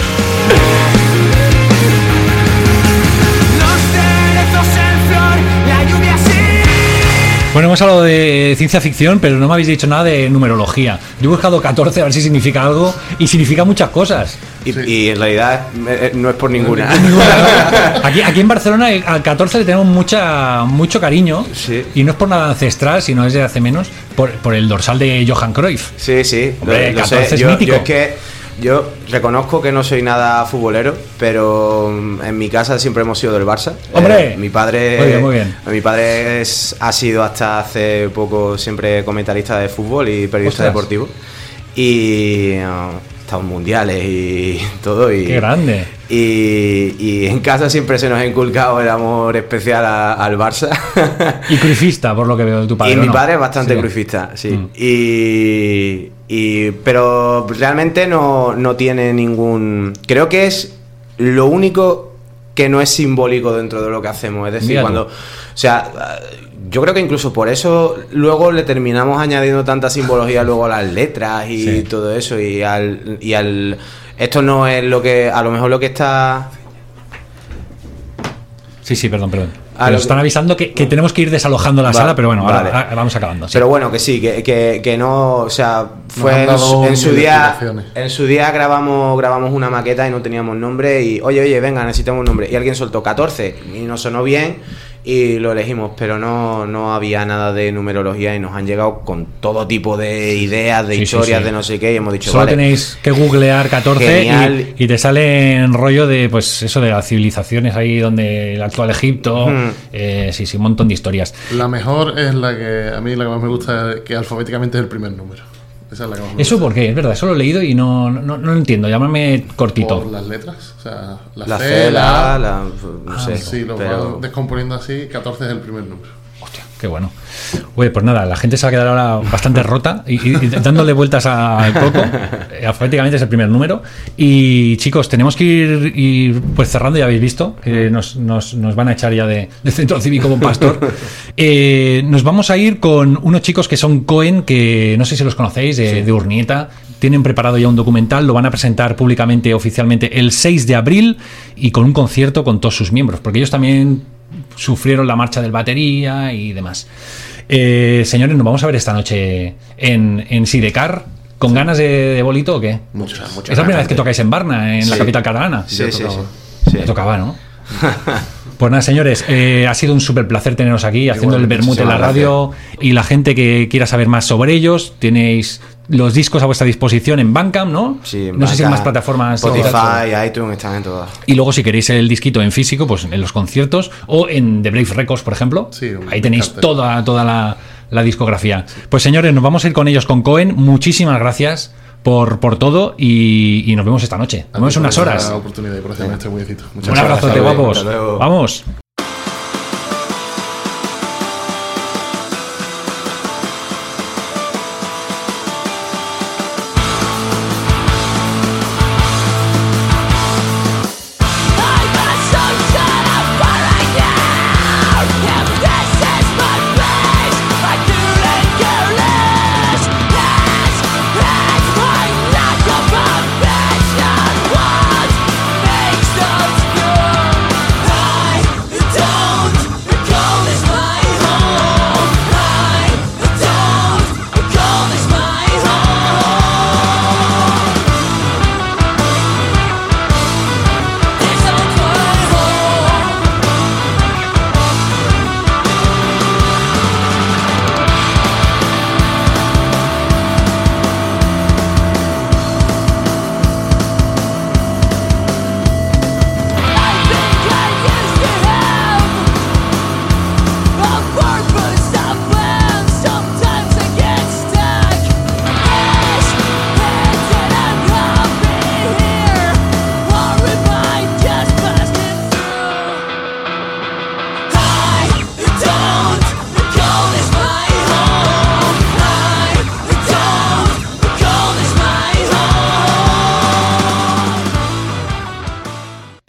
Bueno, hemos hablado de ciencia ficción, pero no me habéis dicho nada de numerología. Yo he buscado 14 a ver si significa algo y significa muchas cosas. Y, y en realidad eh, no es por ninguna. Aquí, aquí en Barcelona eh, al 14 le tenemos mucha, mucho cariño Sí. y no es por nada ancestral, sino desde hace menos por, por el dorsal de Johan Cruyff. Sí, sí. Hombre, lo- lo 14 es Yo, mítico. yo es que yo reconozco que no soy nada futbolero, pero mm, en mi casa siempre hemos sido del Barça. ¡Hombre! Eh, mi padre, Muy bien, muy bien. Mi padre es- ha sido hasta hace poco siempre comentarista de fútbol y periodista Ostras. deportivo. Y ah, estado en mundiales y todo. Y, ¡Qué grande! Y, y en casa siempre se nos ha inculcado el amor especial a- al Barça. Y cruifista, por lo que veo de tu padre. y ¿o mi no? padre es bastante Sí. crucifista, sí. Mm. Y, y- pero realmente no, no tiene ningún. Creo que es lo único que no es simbólico dentro de lo que hacemos. Es decir, cuando. O sea, yo creo que incluso por eso luego le terminamos añadiendo tanta simbología luego a las letras y Sí. todo eso. Y al, y al. Esto no es lo que. A lo mejor lo que está. Sí, sí, perdón, perdón. Nos están avisando que, que tenemos que ir desalojando la sala, pero bueno, ahora vale. ah, vamos acabando. sí. Pero bueno, que sí, que, que, que no, o sea, fue en, su- en su mil día, en su día grabamos, grabamos una maqueta y no teníamos nombre y, oye, oye, venga, necesitamos un nombre. Y alguien soltó 14 y nos sonó bien y lo elegimos, pero no, no había nada de numerología y nos han llegado con todo tipo de ideas, de Sí, historias, sí. de no sé qué y hemos dicho, Solo vale, tenéis que googlear 14 Genial. y, y te sale en rollo de pues eso de las civilizaciones ahí donde el actual Egipto, eh, sí, sí, un montón de historias. La mejor es la que a mí la que más me gusta, que alfabéticamente es el primer número. Esa es la que más me ¿Eso gusta. por qué? Es verdad, eso lo he leído y no, no, no lo entiendo, llámame cortito. Por las letras, o sea, la, la C, C, la, la, la- no Ah, sé, Sí, lo pero- van descomponiendo así, 14 es el primer número. Qué bueno. Oye, pues nada, la gente se va a quedar ahora bastante rota y, dándole vueltas a- al coco. Alfabéticamente es el primer número. Y chicos, tenemos que ir, ir, pues cerrando, ya habéis visto, que nos, nos- nos van a echar ya de, del centro cívico con Pastor. Eh, nos vamos a ir con unos chicos que son Cohen, que no sé si los conocéis, de, de Urnieta. Tienen preparado ya un documental, lo van a presentar públicamente, oficialmente, el 6 de abril y con un concierto con todos sus miembros, porque ellos también sufrieron la marcha del batería y demás. Eh, señores, nos vamos a ver esta noche en, en Sidecar. ¿Con ganas de, de bolito o qué? Muchas, Es la primera vez que tocáis en Barna, en la capital catalana. Sí, sí, sí. sí. Tocaba, ¿no? Pues nada, señores, eh, ha sido un súper placer teneros aquí haciendo el vermut en la radio y la gente que quiera saber más sobre ellos, tenéis los discos a vuestra disposición en Bandcamp, ¿no? Sí, no sé si en más plataformas. Spotify, iTunes, están en todas. Y luego si queréis el disquito en físico, pues en los conciertos o en The Brave Records, por ejemplo. Sí, Ahí tenéis toda, toda la, la discografía. Pues señores, nos vamos a ir con ellos con Cohen. Muchísimas gracias por, por todo y, y nos vemos esta noche. Nos vemos en unas horas. oportunidad y por hacerme este Un abrazote, guapos. Vamos.